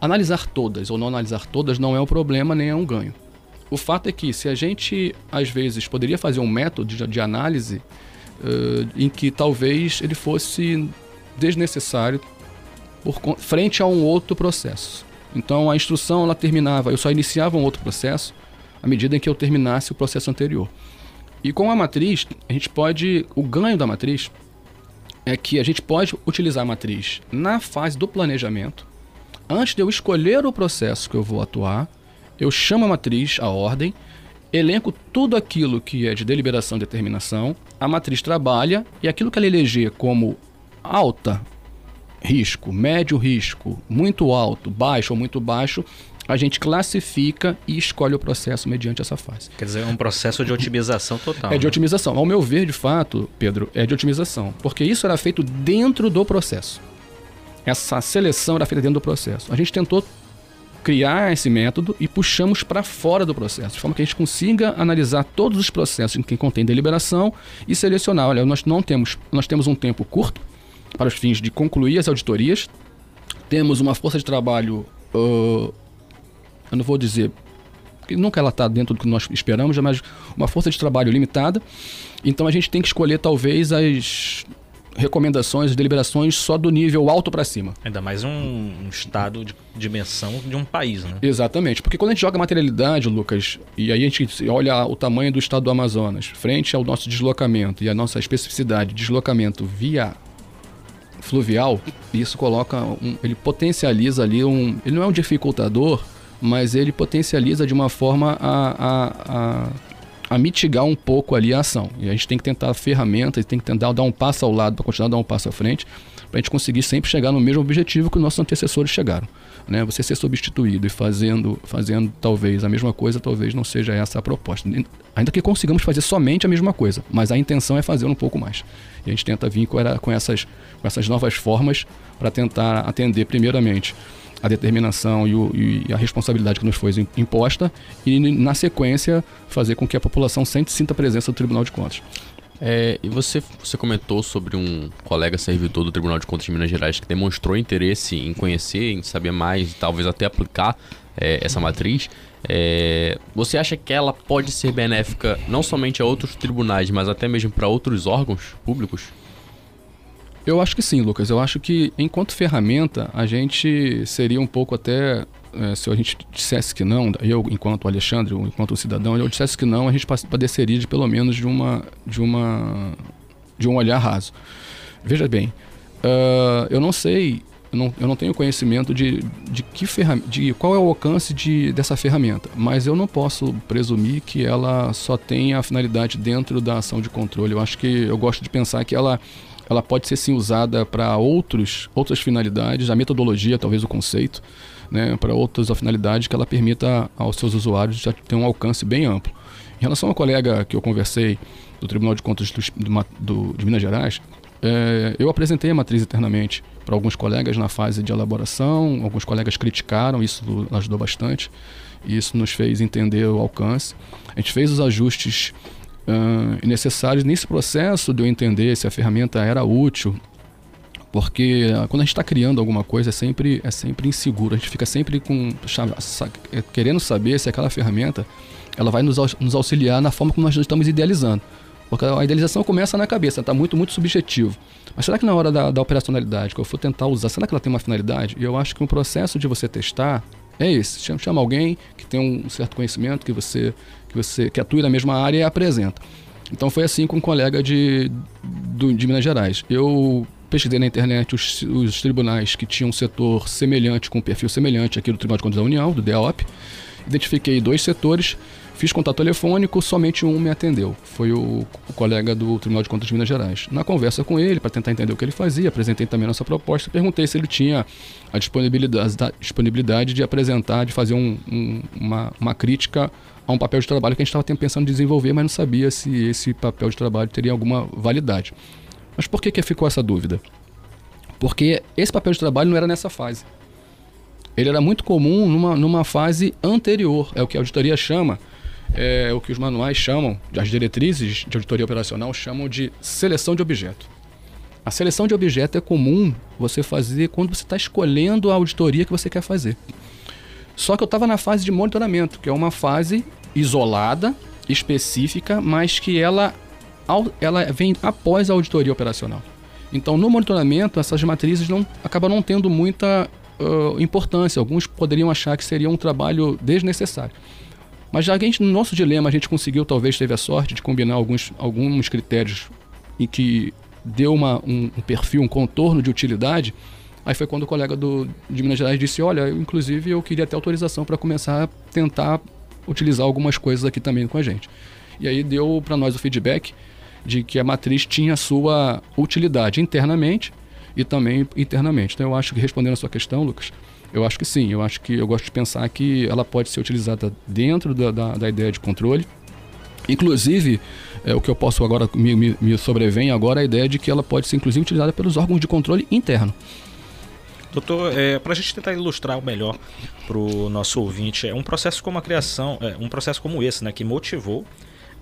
Speaker 15: Analisar todas ou não analisar todas não é um problema nem é um ganho. O fato é que se a gente, às vezes, poderia fazer um método de, de análise uh, em que talvez ele fosse desnecessário por frente a um outro processo. Então a instrução ela terminava, eu só iniciava um outro processo, à medida em que eu terminasse o processo anterior. E com a matriz, a gente pode. O ganho da matriz é que a gente pode utilizar a matriz na fase do planejamento. Antes de eu escolher o processo que eu vou atuar, eu chamo a matriz, a ordem, elenco tudo aquilo que é de deliberação e determinação, a matriz trabalha e aquilo que ela eleger como alta risco, médio risco, muito alto, baixo ou muito baixo, a gente classifica e escolhe o processo mediante essa fase.
Speaker 4: Quer dizer, é um processo de otimização total.
Speaker 15: É de
Speaker 4: né?
Speaker 15: otimização. Ao meu ver, de fato, Pedro, é de otimização. Porque isso era feito dentro do processo. Essa seleção era feita dentro do processo. A gente tentou criar esse método e puxamos para fora do processo, de forma que a gente consiga analisar todos os processos em que contém deliberação e selecionar. Olha, nós não temos, nós temos um tempo curto para os fins de concluir as auditorias, temos uma força de trabalho uh, eu não vou dizer que nunca ela está dentro do que nós esperamos, mas uma força de trabalho limitada. Então a gente tem que escolher talvez as recomendações, as deliberações só do nível alto para cima.
Speaker 4: Ainda mais um, um, estado de dimensão de um país, né?
Speaker 15: Exatamente, porque quando a gente joga materialidade, Lucas, e aí a gente olha o tamanho do estado do Amazonas, frente ao nosso deslocamento e a nossa especificidade de deslocamento via fluvial, isso coloca um, ele potencializa ali um, ele não é um dificultador, mas ele potencializa de uma forma a, a, a, a, mitigar um pouco ali a ação. E a gente tem que tentar ferramentas, tem que tentar dar um passo ao lado para continuar a dar um passo à frente, para a gente conseguir sempre chegar no mesmo objetivo que os nossos antecessores chegaram. Né? Você ser substituído e fazendo, fazendo talvez a mesma coisa, talvez não seja essa a proposta. Ainda que consigamos fazer somente a mesma coisa, mas a intenção é fazer um pouco mais. E a gente tenta vir com, essas, com essas novas formas para tentar atender, primeiramente, a determinação e, o, e, a responsabilidade que nos foi imposta e, na sequência, fazer com que a população sente, sinta a presença do Tribunal de Contas.
Speaker 3: É, e você, você comentou sobre um colega servidor do Tribunal de Contas de Minas Gerais que demonstrou interesse em conhecer, em saber mais e talvez até aplicar é, essa matriz. É, você acha que ela pode ser benéfica não somente a outros tribunais, mas até mesmo para outros órgãos públicos?
Speaker 15: Eu acho que sim, Lucas. Eu acho que enquanto ferramenta a gente seria um pouco até é, se a gente dissesse que não, eu enquanto Alexandre, enquanto cidadão, eu dissesse que não, a gente padeceria de pelo menos de uma de uma de um olhar raso. Veja bem, uh, eu não sei, eu não, eu não tenho conhecimento de, de que de qual é o alcance de, dessa ferramenta, mas eu não posso presumir que ela só tenha a finalidade dentro da ação de controle. Eu acho que eu gosto de pensar que ela ela pode ser sim usada para outros outras finalidades, a metodologia, talvez o conceito, né, para outras finalidades que ela permita aos seus usuários já ter um alcance bem amplo. Em relação ao colega que eu conversei do Tribunal de Contas do, do, de Minas Gerais, é, eu apresentei a matriz internamente para alguns colegas na fase de elaboração, alguns colegas criticaram, isso ajudou bastante, isso nos fez entender o alcance. A gente fez os ajustes uh, necessários nesse processo de eu entender se a ferramenta era útil, porque uh, quando a gente está criando alguma coisa é sempre, é sempre inseguro, a gente fica sempre com, é, querendo saber se aquela ferramenta ela vai nos, nos auxiliar na forma como nós estamos idealizando. Porque a idealização começa na cabeça, está muito, muito subjetivo. Mas será que na hora da, da, operacionalidade, que eu for tentar usar, será que ela tem uma finalidade? E eu acho que um processo de você testar é esse. Chama, chama alguém que tem um certo conhecimento, que você que você que atua na mesma área e apresenta. Então foi assim com um colega de, do, de Minas Gerais. Eu pesquisei na internet os, os, tribunais que tinham um setor semelhante, com um perfil semelhante aqui do Tribunal de Contas da União, do DEOP. Identifiquei dois setores, fiz contato telefônico, somente um me atendeu. Foi o, o colega do Tribunal de Contas de Minas Gerais. Na conversa com ele, para tentar entender o que ele fazia, apresentei também a nossa proposta, perguntei se ele tinha a disponibilidade, a disponibilidade de apresentar, de fazer um, um, uma, uma crítica a um papel de trabalho que a gente estava pensando em desenvolver, mas não sabia se esse papel de trabalho teria alguma validade. Mas por que, que ficou essa dúvida? Porque esse papel de trabalho não era nessa fase. Ele era muito comum numa, numa fase anterior, é o que a auditoria chama, é o que os manuais chamam, as diretrizes de auditoria operacional chamam de seleção de objeto. A seleção de objeto é comum você fazer quando você está escolhendo a auditoria que você quer fazer. Só que eu estava na fase de monitoramento, que é uma fase isolada, específica, mas que ela, ela vem após a auditoria operacional. Então, no monitoramento, essas matrizes não, acabam não tendo muita uh, importância. Alguns poderiam achar que seria um trabalho desnecessário. Mas já a gente, no nosso dilema, a gente conseguiu, talvez teve a sorte de combinar alguns, alguns critérios em que deu uma, um, um perfil, um contorno de utilidade. Aí foi quando o colega do, de Minas Gerais disse: Olha, eu, inclusive eu queria ter autorização para começar a tentar utilizar algumas coisas aqui também com a gente. E aí deu para nós o feedback de que a matriz tinha sua utilidade internamente e também internamente. Então eu acho que respondendo a sua questão, Lucas, eu acho que sim. Eu acho que eu gosto de pensar que ela pode ser utilizada dentro da, da, da ideia de controle. Inclusive, é, o que eu posso agora, me, me, me sobrevém agora a ideia de que ela pode ser inclusive utilizada pelos órgãos de controle interno.
Speaker 4: Doutor, é, para a gente tentar ilustrar melhor para o nosso ouvinte, é um processo como a criação, é, um processo como esse, né, que motivou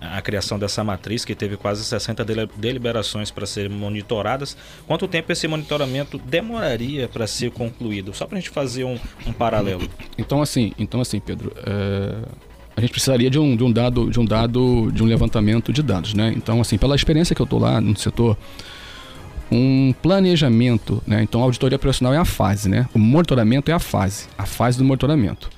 Speaker 4: a criação dessa matriz, que teve quase 60 deliberações para serem monitoradas. Quanto tempo esse monitoramento demoraria para ser concluído? Só para a gente fazer um, um, paralelo.
Speaker 15: Então assim, então assim, Pedro, é... a gente precisaria de um, de um dado, de um dado, de um levantamento de dados, né? Então assim, pela experiência que eu estou lá no setor, um planejamento, né? Então a auditoria operacional é a fase, né? O monitoramento é a fase, a fase do monitoramento.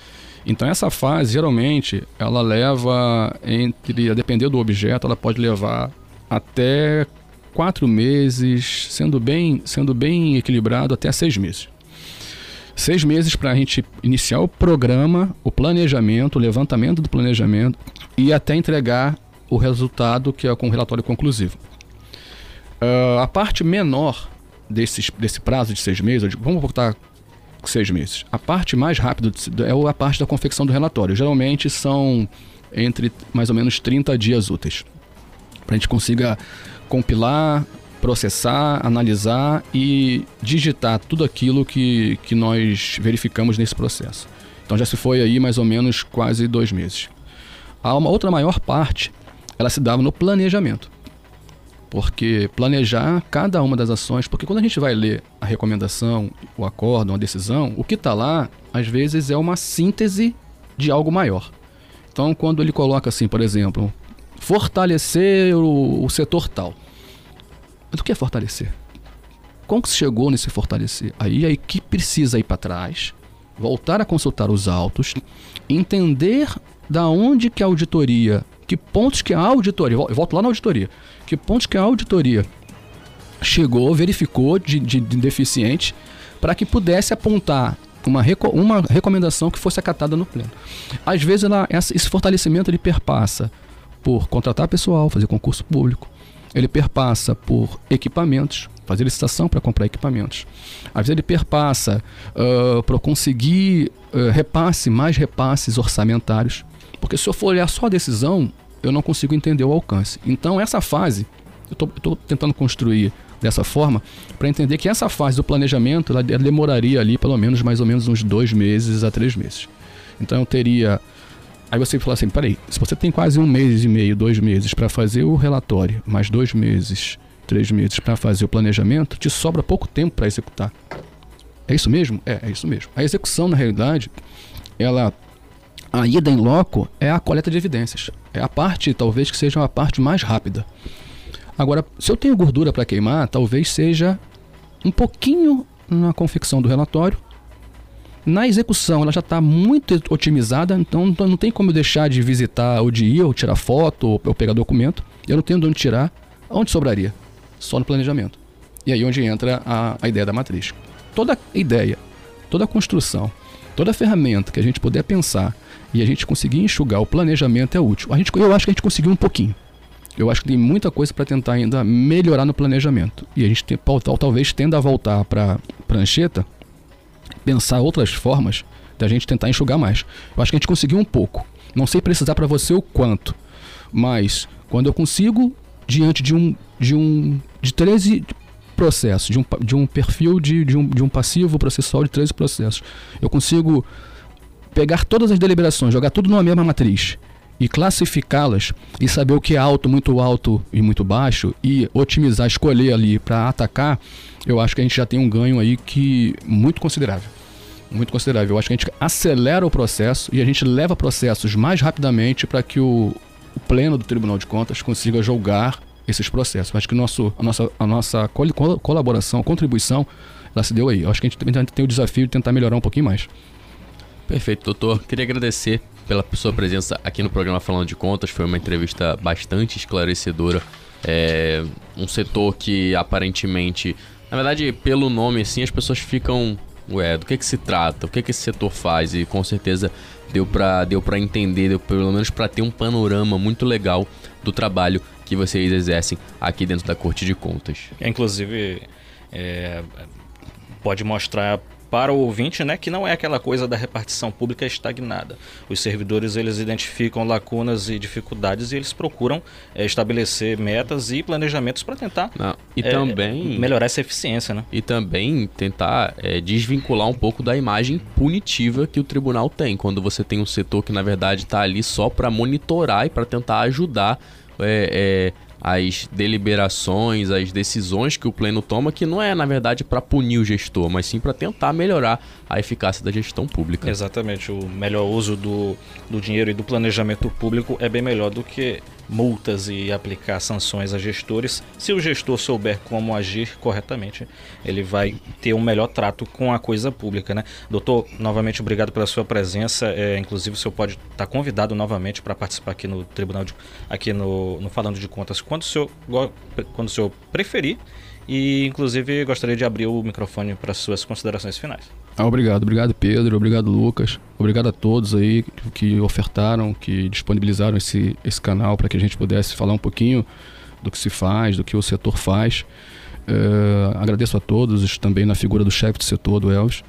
Speaker 15: Então essa fase geralmente ela leva entre, a depender do objeto, ela pode levar até quatro meses, sendo bem, sendo bem equilibrado até seis meses. Seis meses para a gente iniciar o programa, o planejamento, o levantamento do planejamento e até entregar o resultado que é com o relatório conclusivo. Uh, a parte menor desse, desse prazo de seis meses, vamos botar seis meses. A parte mais rápida é a parte da confecção do relatório. Geralmente são entre mais ou menos 30 dias úteis. Para a gente consiga compilar, processar, analisar e digitar tudo aquilo que, que nós verificamos nesse processo. Então já se foi aí mais ou menos quase dois meses. Há uma outra maior parte, ela se dava no planejamento porque planejar cada uma das ações, porque quando a gente vai ler a recomendação, o acordo, uma decisão, o que está lá, às vezes é uma síntese de algo maior. Então, quando ele coloca assim, por exemplo, fortalecer o, o setor tal. Mas o que é fortalecer? Como que se chegou nesse fortalecer? Aí a equipe precisa ir para trás, voltar a consultar os autos, entender da onde que a auditoria, que pontos que a auditoria, eu volto lá na auditoria, que pontos que a auditoria chegou, verificou de, de, de deficiente, para que pudesse apontar uma, reco uma recomendação que fosse acatada no pleno. Às vezes ela, essa, esse fortalecimento ele perpassa por contratar pessoal, fazer concurso público, ele perpassa por equipamentos, fazer licitação para comprar equipamentos. Às vezes ele perpassa uh, para conseguir uh, repasse, mais repasses orçamentários. Porque se eu for olhar só a decisão, eu não consigo entender o alcance. Então, essa fase, eu estou tentando construir dessa forma para entender que essa fase do planejamento ela, demoraria ali pelo menos mais ou menos uns dois meses a três meses. Então, eu teria. Aí você fala assim: peraí, se você tem quase um mês e meio, dois meses para fazer o relatório, mais dois meses, três meses para fazer o planejamento, te sobra pouco tempo para executar. É isso mesmo? É, é isso mesmo. A execução, na realidade, ela a ida em loco é a coleta de evidências. É a parte, talvez, que seja a parte mais rápida. Agora, se eu tenho gordura para queimar, talvez seja um pouquinho na confecção do relatório. Na execução, ela já está muito otimizada, então não tem como eu deixar de visitar ou de ir, ou tirar foto, ou, pegar documento. Eu não tenho de onde tirar. Onde sobraria? Só no planejamento. E aí onde entra a, a ideia da matriz. Toda ideia, toda construção, toda ferramenta que a gente puder pensar e a gente conseguir enxugar o planejamento é útil. A gente, eu acho que a gente conseguiu um pouquinho. Eu acho que tem muita coisa para tentar ainda melhorar no planejamento. E a gente tem, talvez tenda a voltar para prancheta, pensar outras formas da gente tentar enxugar mais. Eu acho que a gente conseguiu um pouco. Não sei precisar para você o quanto, mas quando eu consigo diante de um de um de 13 processos, de um, de um perfil de, de, um, de um passivo processual de 13 processos, eu consigo pegar todas as deliberações, jogar tudo numa mesma matriz e classificá-las e saber o que é alto, muito alto e muito baixo e otimizar, escolher ali para atacar, eu acho que a gente já tem um ganho aí que muito considerável. Muito considerável. Eu acho que a gente acelera o processo e a gente leva processos mais rapidamente para que o, o, pleno do Tribunal de Contas consiga julgar esses processos. Eu acho que nosso, a nossa, a nossa col colaboração, contribuição, ela se deu aí. Eu acho que a gente tem o desafio de tentar melhorar um pouquinho mais.
Speaker 3: Perfeito, doutor. Queria agradecer pela sua presença aqui no programa Falando de Contas. Foi uma entrevista bastante esclarecedora. É um setor que aparentemente, na verdade, pelo nome assim, as pessoas ficam, ué, do que que se trata? O que que esse setor faz? E com certeza deu para deu para entender, deu pelo menos para ter um panorama muito legal do trabalho que vocês exercem aqui dentro da Corte de Contas.
Speaker 4: Inclusive, é, pode mostrar para o ouvinte, né, que não é aquela coisa da repartição pública estagnada. Os servidores eles identificam lacunas e dificuldades e eles procuram é, estabelecer metas e planejamentos para tentar
Speaker 3: não, e é, também
Speaker 4: melhorar essa eficiência, né?
Speaker 3: E também tentar é, desvincular um pouco da imagem punitiva que o tribunal tem quando você tem um setor que na verdade está ali só para monitorar e para tentar ajudar é, é, as deliberações, as decisões que o pleno toma, que não é, na verdade, para punir o gestor, mas sim para tentar melhorar a eficácia da gestão pública.
Speaker 4: Exatamente. O melhor uso do, do dinheiro e do planejamento público é bem melhor do que multas e aplicar sanções a gestores. Se o gestor souber como agir corretamente, ele vai ter um melhor trato com a coisa pública, né? Doutor, novamente obrigado pela sua presença. É, inclusive, o senhor pode estar convidado novamente para participar aqui no Tribunal de, aqui no, no Falando de Contas quando o senhor, quando o senhor preferir. E, inclusive, gostaria de abrir o microfone para suas considerações finais.
Speaker 15: Ah, obrigado, obrigado Pedro, obrigado Lucas, obrigado a todos aí que ofertaram, que disponibilizaram esse, esse canal para que a gente pudesse falar um pouquinho do que se faz, do que o setor faz. Uh, agradeço a todos, também na figura do chefe do setor, do Elvis,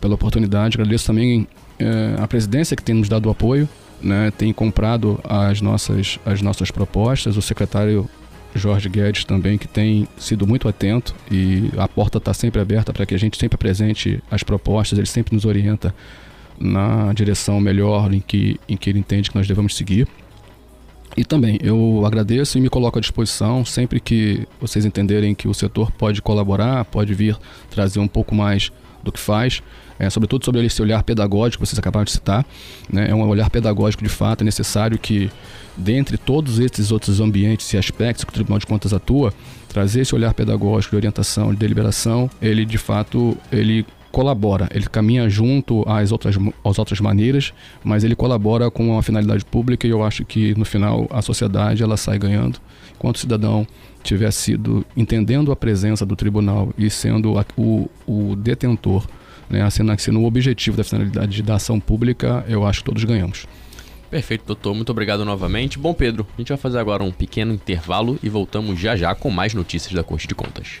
Speaker 15: pela oportunidade. Agradeço também uh, a presidência que tem nos dado o apoio, né, tem comprado as nossas, as nossas propostas, o secretário Jorge Guedes também, que tem sido muito atento e a porta está sempre aberta para que a gente sempre apresente as propostas, ele sempre nos orienta na direção melhor em que, em que ele entende que nós devemos seguir. E também eu agradeço e me coloco à disposição sempre que vocês entenderem que o setor pode colaborar, pode vir trazer um pouco mais do que faz, é, sobretudo sobre esse olhar pedagógico que vocês acabaram de citar. Né? É um olhar pedagógico de fato, é necessário que dentre todos esses outros ambientes e aspectos que o Tribunal de Contas atua, trazer esse olhar pedagógico de orientação, de deliberação, ele de fato ele colabora, ele caminha junto às outras, às outras maneiras, mas ele colabora com a finalidade pública e eu acho que no final a sociedade ela sai ganhando. Enquanto o cidadão tiver sido entendendo a presença do tribunal e sendo o, o detentor, né, sendo, sendo o objetivo da finalidade da ação pública, eu acho que todos ganhamos.
Speaker 3: Perfeito, doutor. Muito obrigado novamente. Bom, Pedro, a gente vai fazer agora um pequeno intervalo e voltamos já já com mais notícias da Corte de Contas.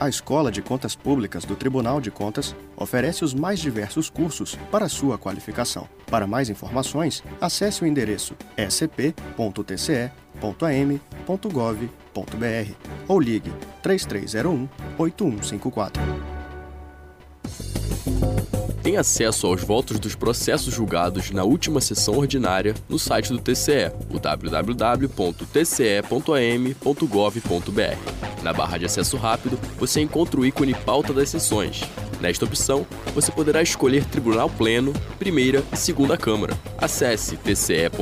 Speaker 7: A Escola de Contas Públicas do Tribunal de Contas oferece os mais diversos cursos para sua qualificação. Para mais informações, acesse o endereço scp.tce.am.gov.br ou ligue 3301 8154
Speaker 3: tem acesso aos votos dos processos julgados na última sessão ordinária no site do TCE, o www.tce.am.gov.br. Na barra de acesso rápido, você encontra o ícone Pauta das Sessões. Nesta opção, você poderá escolher Tribunal Pleno, Primeira e Segunda Câmara. Acesse tce.am.gov.br.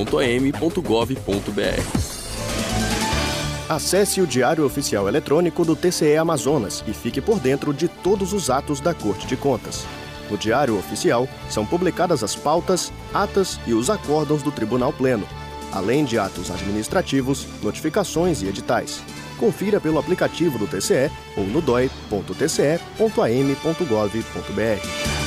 Speaker 7: Acesse o Diário Oficial Eletrônico do TCE Amazonas e fique por dentro de todos os atos da Corte de Contas. No Diário Oficial são publicadas as pautas, atas e os acórdãos do Tribunal Pleno, além de atos administrativos, notificações e editais. Confira pelo aplicativo do TCE ou no doi.tce.am.gov.br.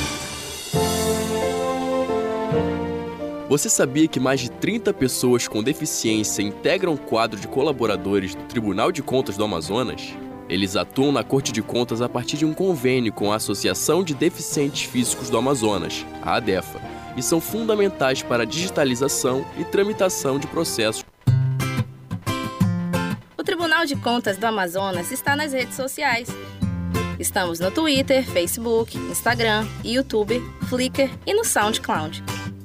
Speaker 3: Você sabia que mais de 30 pessoas com deficiência integram o quadro de colaboradores do Tribunal de Contas do Amazonas? Eles atuam na Corte de Contas a partir de um convênio com a Associação de Deficientes Físicos do Amazonas, a ADEFA, e são fundamentais para a digitalização e tramitação de processos.
Speaker 5: Tribunal de Contas do Amazonas está nas redes sociais. Estamos no Twitter, Facebook, Instagram, YouTube, Flickr e no SoundCloud.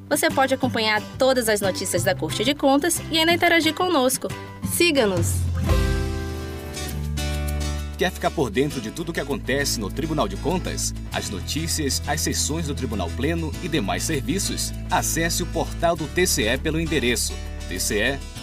Speaker 5: Você pode acompanhar todas as notícias da Corte de Contas e ainda interagir conosco. Siga-nos!
Speaker 2: Quer ficar por dentro de tudo o que acontece no Tribunal de Contas? As notícias, as sessões do Tribunal Pleno e demais serviços? Acesse o portal do TCE pelo endereço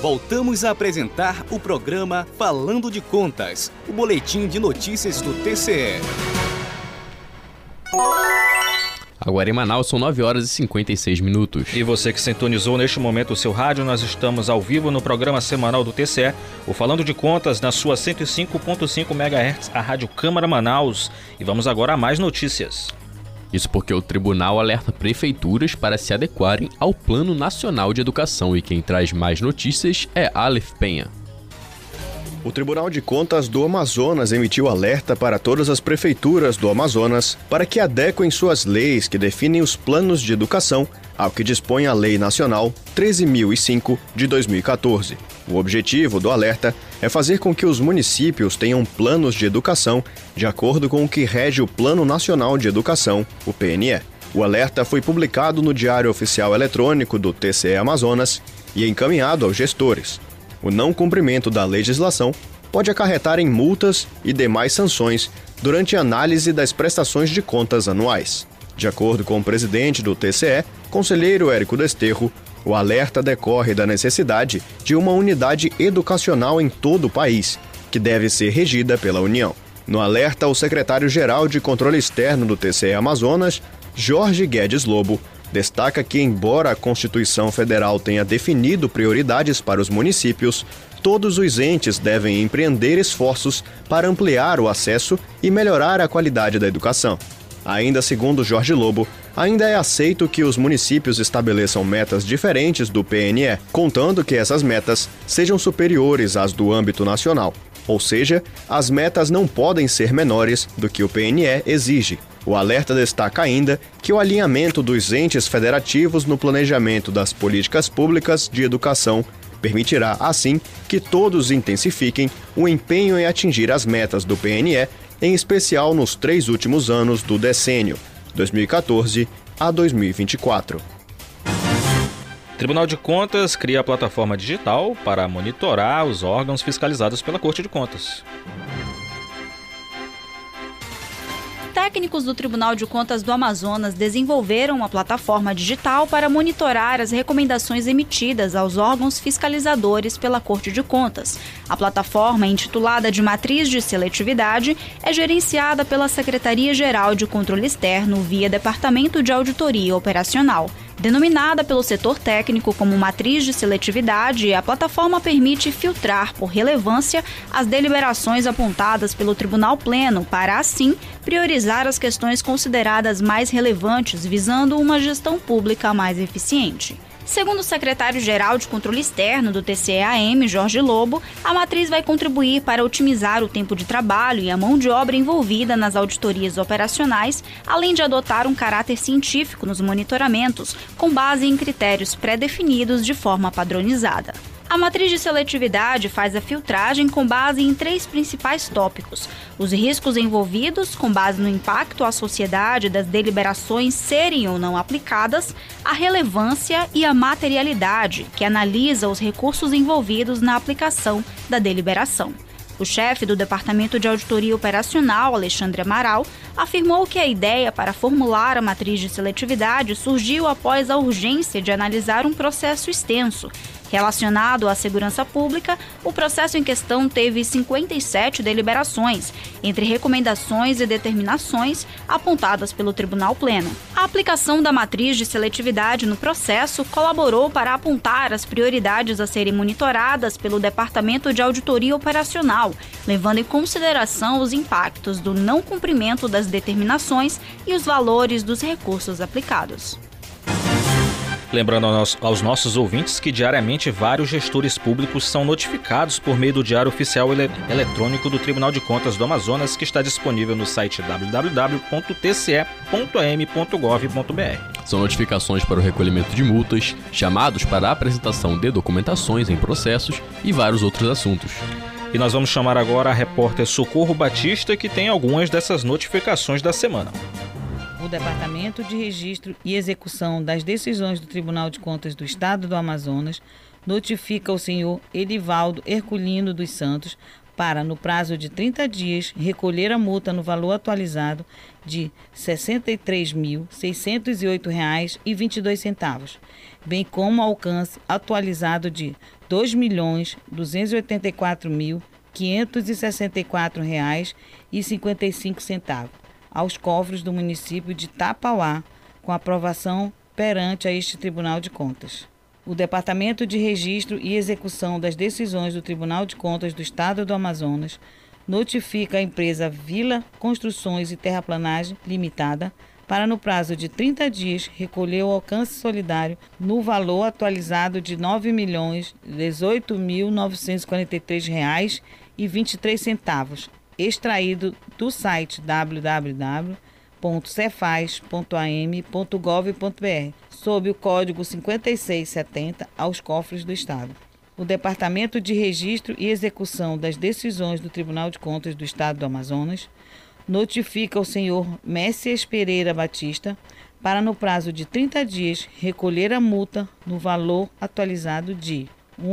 Speaker 2: Voltamos a apresentar o programa Falando de Contas, o boletim de notícias do TCE.
Speaker 3: Agora em Manaus são 9 horas e 56 minutos.
Speaker 4: E você que sintonizou neste momento o seu rádio, nós estamos ao vivo no programa semanal do TCE, o Falando de Contas, na sua 105.5 MHz, a Rádio Câmara Manaus. E vamos agora a mais notícias.
Speaker 3: Isso porque o tribunal alerta prefeituras para se adequarem ao Plano Nacional de Educação e quem traz mais notícias é Aleph Penha.
Speaker 7: O Tribunal de Contas do Amazonas emitiu alerta para todas as prefeituras do Amazonas para que adequem suas leis que definem os planos de educação ao que dispõe a Lei Nacional 13.005 de 2014. O objetivo do alerta é fazer com que os municípios tenham planos de educação de acordo com o que rege o Plano Nacional de Educação, o PNE. O alerta foi publicado no Diário Oficial Eletrônico do TCE Amazonas e encaminhado aos gestores o não cumprimento da legislação pode acarretar em multas e demais sanções durante a análise das prestações de contas anuais. De acordo com o presidente do TCE, conselheiro Érico Desterro, o alerta decorre da necessidade de uma unidade educacional em todo o país, que deve ser regida pela União. No alerta, o secretário-geral de Controle Externo do TCE Amazonas, Jorge Guedes Lobo, destaca que, embora a Constituição Federal tenha definido prioridades para os municípios, todos os entes devem empreender esforços para ampliar o acesso e melhorar a qualidade da educação. Ainda segundo Jorge Lobo, ainda é aceito que os municípios estabeleçam metas diferentes do PNE, contando que essas metas sejam superiores às do âmbito nacional. Ou seja, as metas não podem ser menores do que o PNE exige. O alerta destaca ainda que o alinhamento dos entes federativos no planejamento das políticas públicas de educação permitirá, assim, que todos intensifiquem o empenho em atingir as metas do PNE, em especial nos três últimos anos do decênio, 2014 a 2024.
Speaker 4: Tribunal de Contas cria a plataforma digital para monitorar os órgãos fiscalizados pela Corte de Contas.
Speaker 8: Técnicos do Tribunal de Contas do Amazonas desenvolveram uma plataforma digital para monitorar as recomendações emitidas aos órgãos fiscalizadores pela Corte de Contas. A plataforma, intitulada de Matriz de Seletividade, é gerenciada pela Secretaria-Geral de Controle Externo via Departamento de Auditoria Operacional. Denominada pelo setor técnico como matriz de seletividade, a plataforma permite filtrar por relevância as deliberações apontadas pelo Tribunal Pleno para, assim, priorizar as questões consideradas mais relevantes, visando uma gestão pública mais eficiente. Segundo o secretário-geral de Controle Externo do TCEAM, Jorge Lobo, a matriz vai contribuir para otimizar o tempo de trabalho e a mão de obra envolvida nas auditorias operacionais, além de adotar um caráter científico nos monitoramentos, com base em critérios pré-definidos de forma padronizada. A matriz de seletividade faz a filtragem com base em três principais tópicos: os riscos envolvidos, com base no impacto à sociedade das deliberações serem ou não aplicadas, a relevância e a materialidade, que analisa os recursos envolvidos na aplicação da deliberação. O chefe do Departamento de Auditoria Operacional, Alexandre Amaral, afirmou que a ideia para formular a matriz de seletividade surgiu após a urgência de analisar um processo extenso Relacionado à segurança pública, o processo em questão teve 57 deliberações, entre recomendações e determinações apontadas pelo Tribunal Pleno. A aplicação da matriz de seletividade no processo colaborou para apontar as prioridades a serem monitoradas pelo Departamento de Auditoria Operacional, levando em consideração os impactos do não cumprimento das determinações e os valores dos recursos aplicados.
Speaker 4: Lembrando aos nossos ouvintes que diariamente vários gestores públicos são notificados por meio do Diário Oficial ele Eletrônico do Tribunal de Contas do Amazonas, que está disponível no site www.tce.am.gov.br.
Speaker 3: São notificações para o recolhimento de multas, chamados para a apresentação de documentações em processos e vários outros assuntos.
Speaker 4: E nós vamos chamar agora a repórter Socorro Batista, que tem algumas dessas notificações da semana.
Speaker 16: O Departamento de Registro e Execução das Decisões do Tribunal de Contas do Estado do Amazonas notifica o senhor Edivaldo Herculino dos Santos para, no prazo de 30 dias, recolher a multa no valor atualizado de R$ 63.608,22, bem como alcance atualizado de R$ 2.284.564,55 aos cofres do município de Tapauá, com aprovação perante a este Tribunal de Contas. O Departamento de Registro e Execução das Decisões do Tribunal de Contas do Estado do Amazonas notifica a empresa Vila Construções e Terraplanagem Limitada para, no prazo de 30 dias, recolher o alcance solidário no valor atualizado de R$ 9.018.943,23 extraído do site www.cefaz.am.gov.br, sob o código 5670 aos cofres do Estado. O Departamento de Registro e Execução das Decisões do Tribunal de Contas do Estado do Amazonas notifica o senhor Messias Pereira Batista para, no prazo de 30 dias, recolher a multa no valor atualizado de R$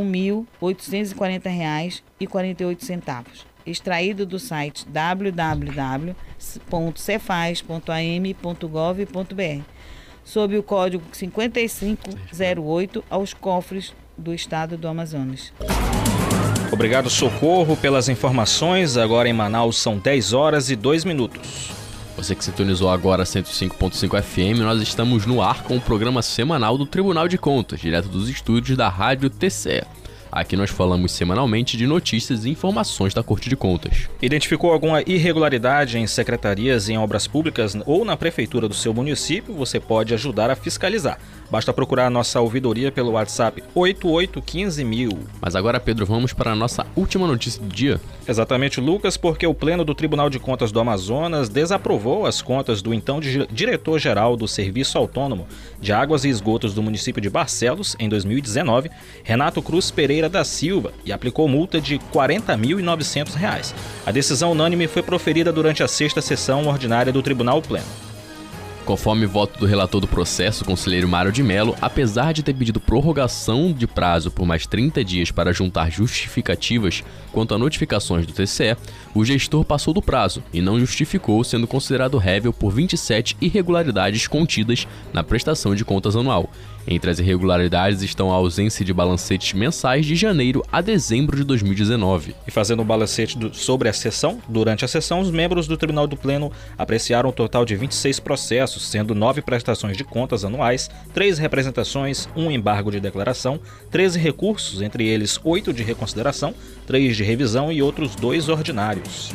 Speaker 16: 1.840,48 extraído do site www.cefaz.am.gov.br, sob o código 5508 aos cofres do estado do Amazonas.
Speaker 4: Obrigado, Socorro, pelas informações. Agora em Manaus são 10 horas e 2 minutos.
Speaker 3: Você que sintonizou agora 105.5 FM, nós estamos no ar com o programa semanal do Tribunal de Contas, direto dos estúdios da Rádio TCE. Aqui nós falamos semanalmente de notícias e informações da Corte de Contas.
Speaker 4: Identificou alguma irregularidade em secretarias em obras públicas ou na prefeitura do seu município? Você pode ajudar a fiscalizar. Basta procurar a nossa ouvidoria pelo WhatsApp 8815000.
Speaker 3: Mas agora, Pedro, vamos para a nossa última notícia do dia.
Speaker 4: Exatamente, Lucas, porque o Pleno do Tribunal de Contas do Amazonas desaprovou as contas do então diretor-geral do Serviço Autônomo de Águas e Esgotos do município de Barcelos em 2019, Renato Cruz Pereira da Silva, e aplicou multa de R$ 40.900. A decisão unânime foi proferida durante a sexta sessão ordinária do Tribunal Pleno.
Speaker 3: Conforme voto do relator do processo, conselheiro Mário de Mello, apesar de ter pedido prorrogação de prazo por mais 30 dias para juntar justificativas quanto a notificações do TCE, o gestor passou do prazo e não justificou, sendo considerado rével por 27 irregularidades contidas na prestação de contas anual, entre as irregularidades estão a ausência de balancetes mensais de janeiro a dezembro de 2019.
Speaker 4: E fazendo um balancete do, sobre a sessão, durante a sessão, os membros do Tribunal do Pleno apreciaram um total de 26 processos, sendo 9 prestações de contas anuais, 3 representações, 1 embargo de declaração, 13 recursos, entre eles 8 de reconsideração, 3 de revisão e outros 2 ordinários.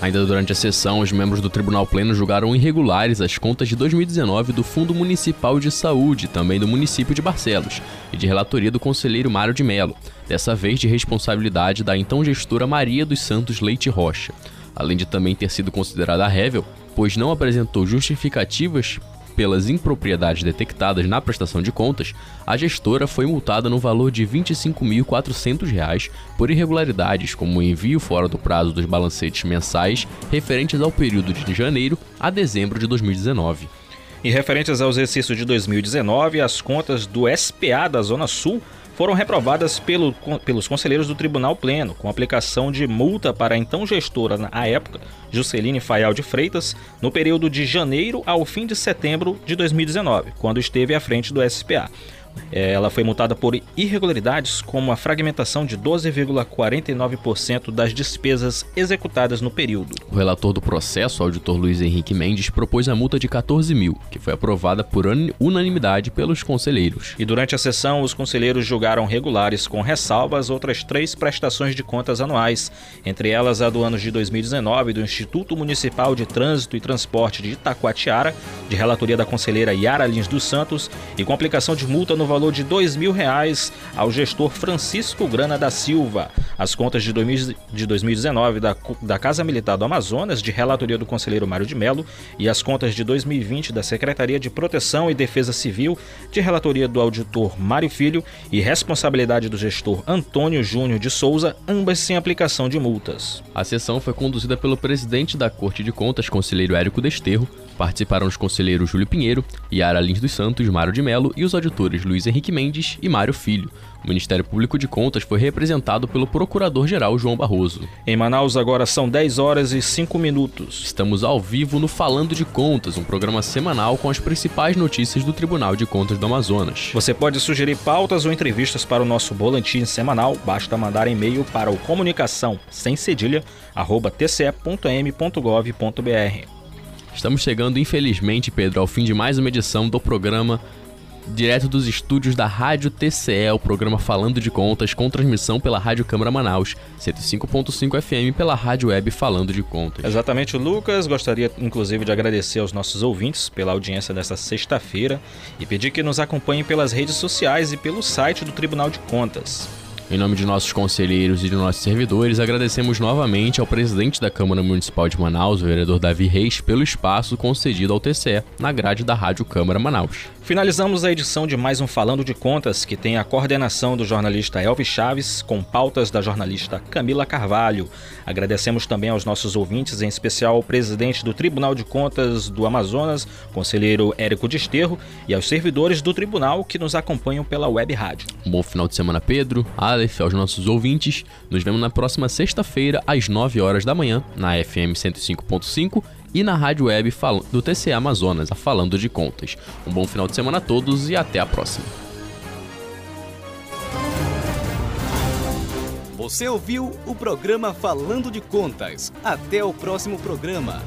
Speaker 3: Ainda durante a sessão, os membros do Tribunal Pleno julgaram irregulares as contas de 2019 do Fundo Municipal de Saúde, também do município de Barcelos, e de relatoria do conselheiro Mário de Mello, dessa vez de responsabilidade da então gestora Maria dos Santos Leite Rocha. Além de também ter sido considerada rével, pois não apresentou justificativas pelas impropriedades detectadas na prestação de contas, a gestora foi multada no valor de R$ 25.400 por irregularidades como o envio fora do prazo dos balancetes mensais referentes ao período de janeiro a dezembro de 2019.
Speaker 4: E referentes ao exercício de 2019, as contas do SPA da Zona Sul foram reprovadas pelo, pelos conselheiros do Tribunal Pleno, com aplicação de multa para a então gestora, na época, Jusceline Faial de Freitas, no período de janeiro ao fim de setembro de 2019, quando esteve à frente do SPA. É, ela foi multada por irregularidades como a fragmentação de 12,49% das despesas executadas no período.
Speaker 3: O relator do processo, o auditor Luiz Henrique Mendes, propôs a multa de 14 mil, que foi aprovada por unanimidade pelos conselheiros.
Speaker 4: E durante a sessão, os conselheiros julgaram regulares com ressalvas outras três prestações de contas anuais, entre elas a do ano de 2019 do Instituto Municipal de Trânsito e Transporte de Itacoatiara, de relatoria da conselheira Yara Lins dos Santos, e com aplicação de multa no valor de mil reais ao gestor Francisco Grana da Silva. As contas de, 2019 da, da Casa Militar do Amazonas, de relatoria do conselheiro Mário de Melo, e as contas de 2020 da Secretaria de Proteção e Defesa Civil, de relatoria do auditor Mário Filho e responsabilidade do gestor Antônio Júnior de Souza, ambas sem aplicação de multas.
Speaker 3: A sessão foi conduzida pelo presidente da Corte de Contas, conselheiro Érico Desterro, Participaram os conselheiros Júlio Pinheiro, Yara Lins dos Santos, Mário de Melo e os auditores Luiz Henrique Mendes e Mário Filho. O Ministério Público de Contas foi representado pelo Procurador-Geral João Barroso.
Speaker 4: Em Manaus agora são 10 horas e 5 minutos.
Speaker 3: Estamos ao vivo no Falando de Contas, um programa semanal com as principais notícias do Tribunal de Contas do Amazonas.
Speaker 4: Você pode sugerir pautas ou entrevistas para o nosso boletim semanal, basta mandar e-mail para o comunicação sem cedilha, arroba tce.m.gov.br.
Speaker 3: Estamos chegando, infelizmente, Pedro, ao fim de mais uma edição do programa direto dos estúdios da Rádio TCE, o programa Falando de Contas, com transmissão pela Rádio Câmara Manaus, 105.5 FM pela Rádio Web Falando de Contas.
Speaker 4: Exatamente, Lucas. Gostaria, inclusive, de agradecer aos nossos ouvintes pela audiência desta sexta-feira e pedir que nos acompanhem pelas redes sociais e pelo site do Tribunal de Contas.
Speaker 3: Em nome de nossos conselheiros e de nossos servidores, agradecemos novamente ao presidente da Câmara Municipal de Manaus, o vereador Davi Reis, pelo espaço concedido ao TCE na grade da Rádio Câmara Manaus.
Speaker 4: Finalizamos a edição de mais um Falando de Contas, que tem a coordenação do jornalista Elvis Chaves, com pautas da jornalista Camila Carvalho. Agradecemos também aos nossos ouvintes, em especial ao presidente do Tribunal de Contas do Amazonas, conselheiro Érico Desterro, e aos servidores do tribunal que nos acompanham pela web rádio.
Speaker 3: Um bom final de semana, Pedro, Aleph, aos nossos ouvintes. Nos vemos na próxima sexta-feira, às 9 horas da manhã, na FM 105.5 e na rádio web do TCA Amazonas, a Falando de Contas. Um bom final de semana a todos e até a próxima.
Speaker 2: Você ouviu o programa Falando de Contas. Até o próximo programa.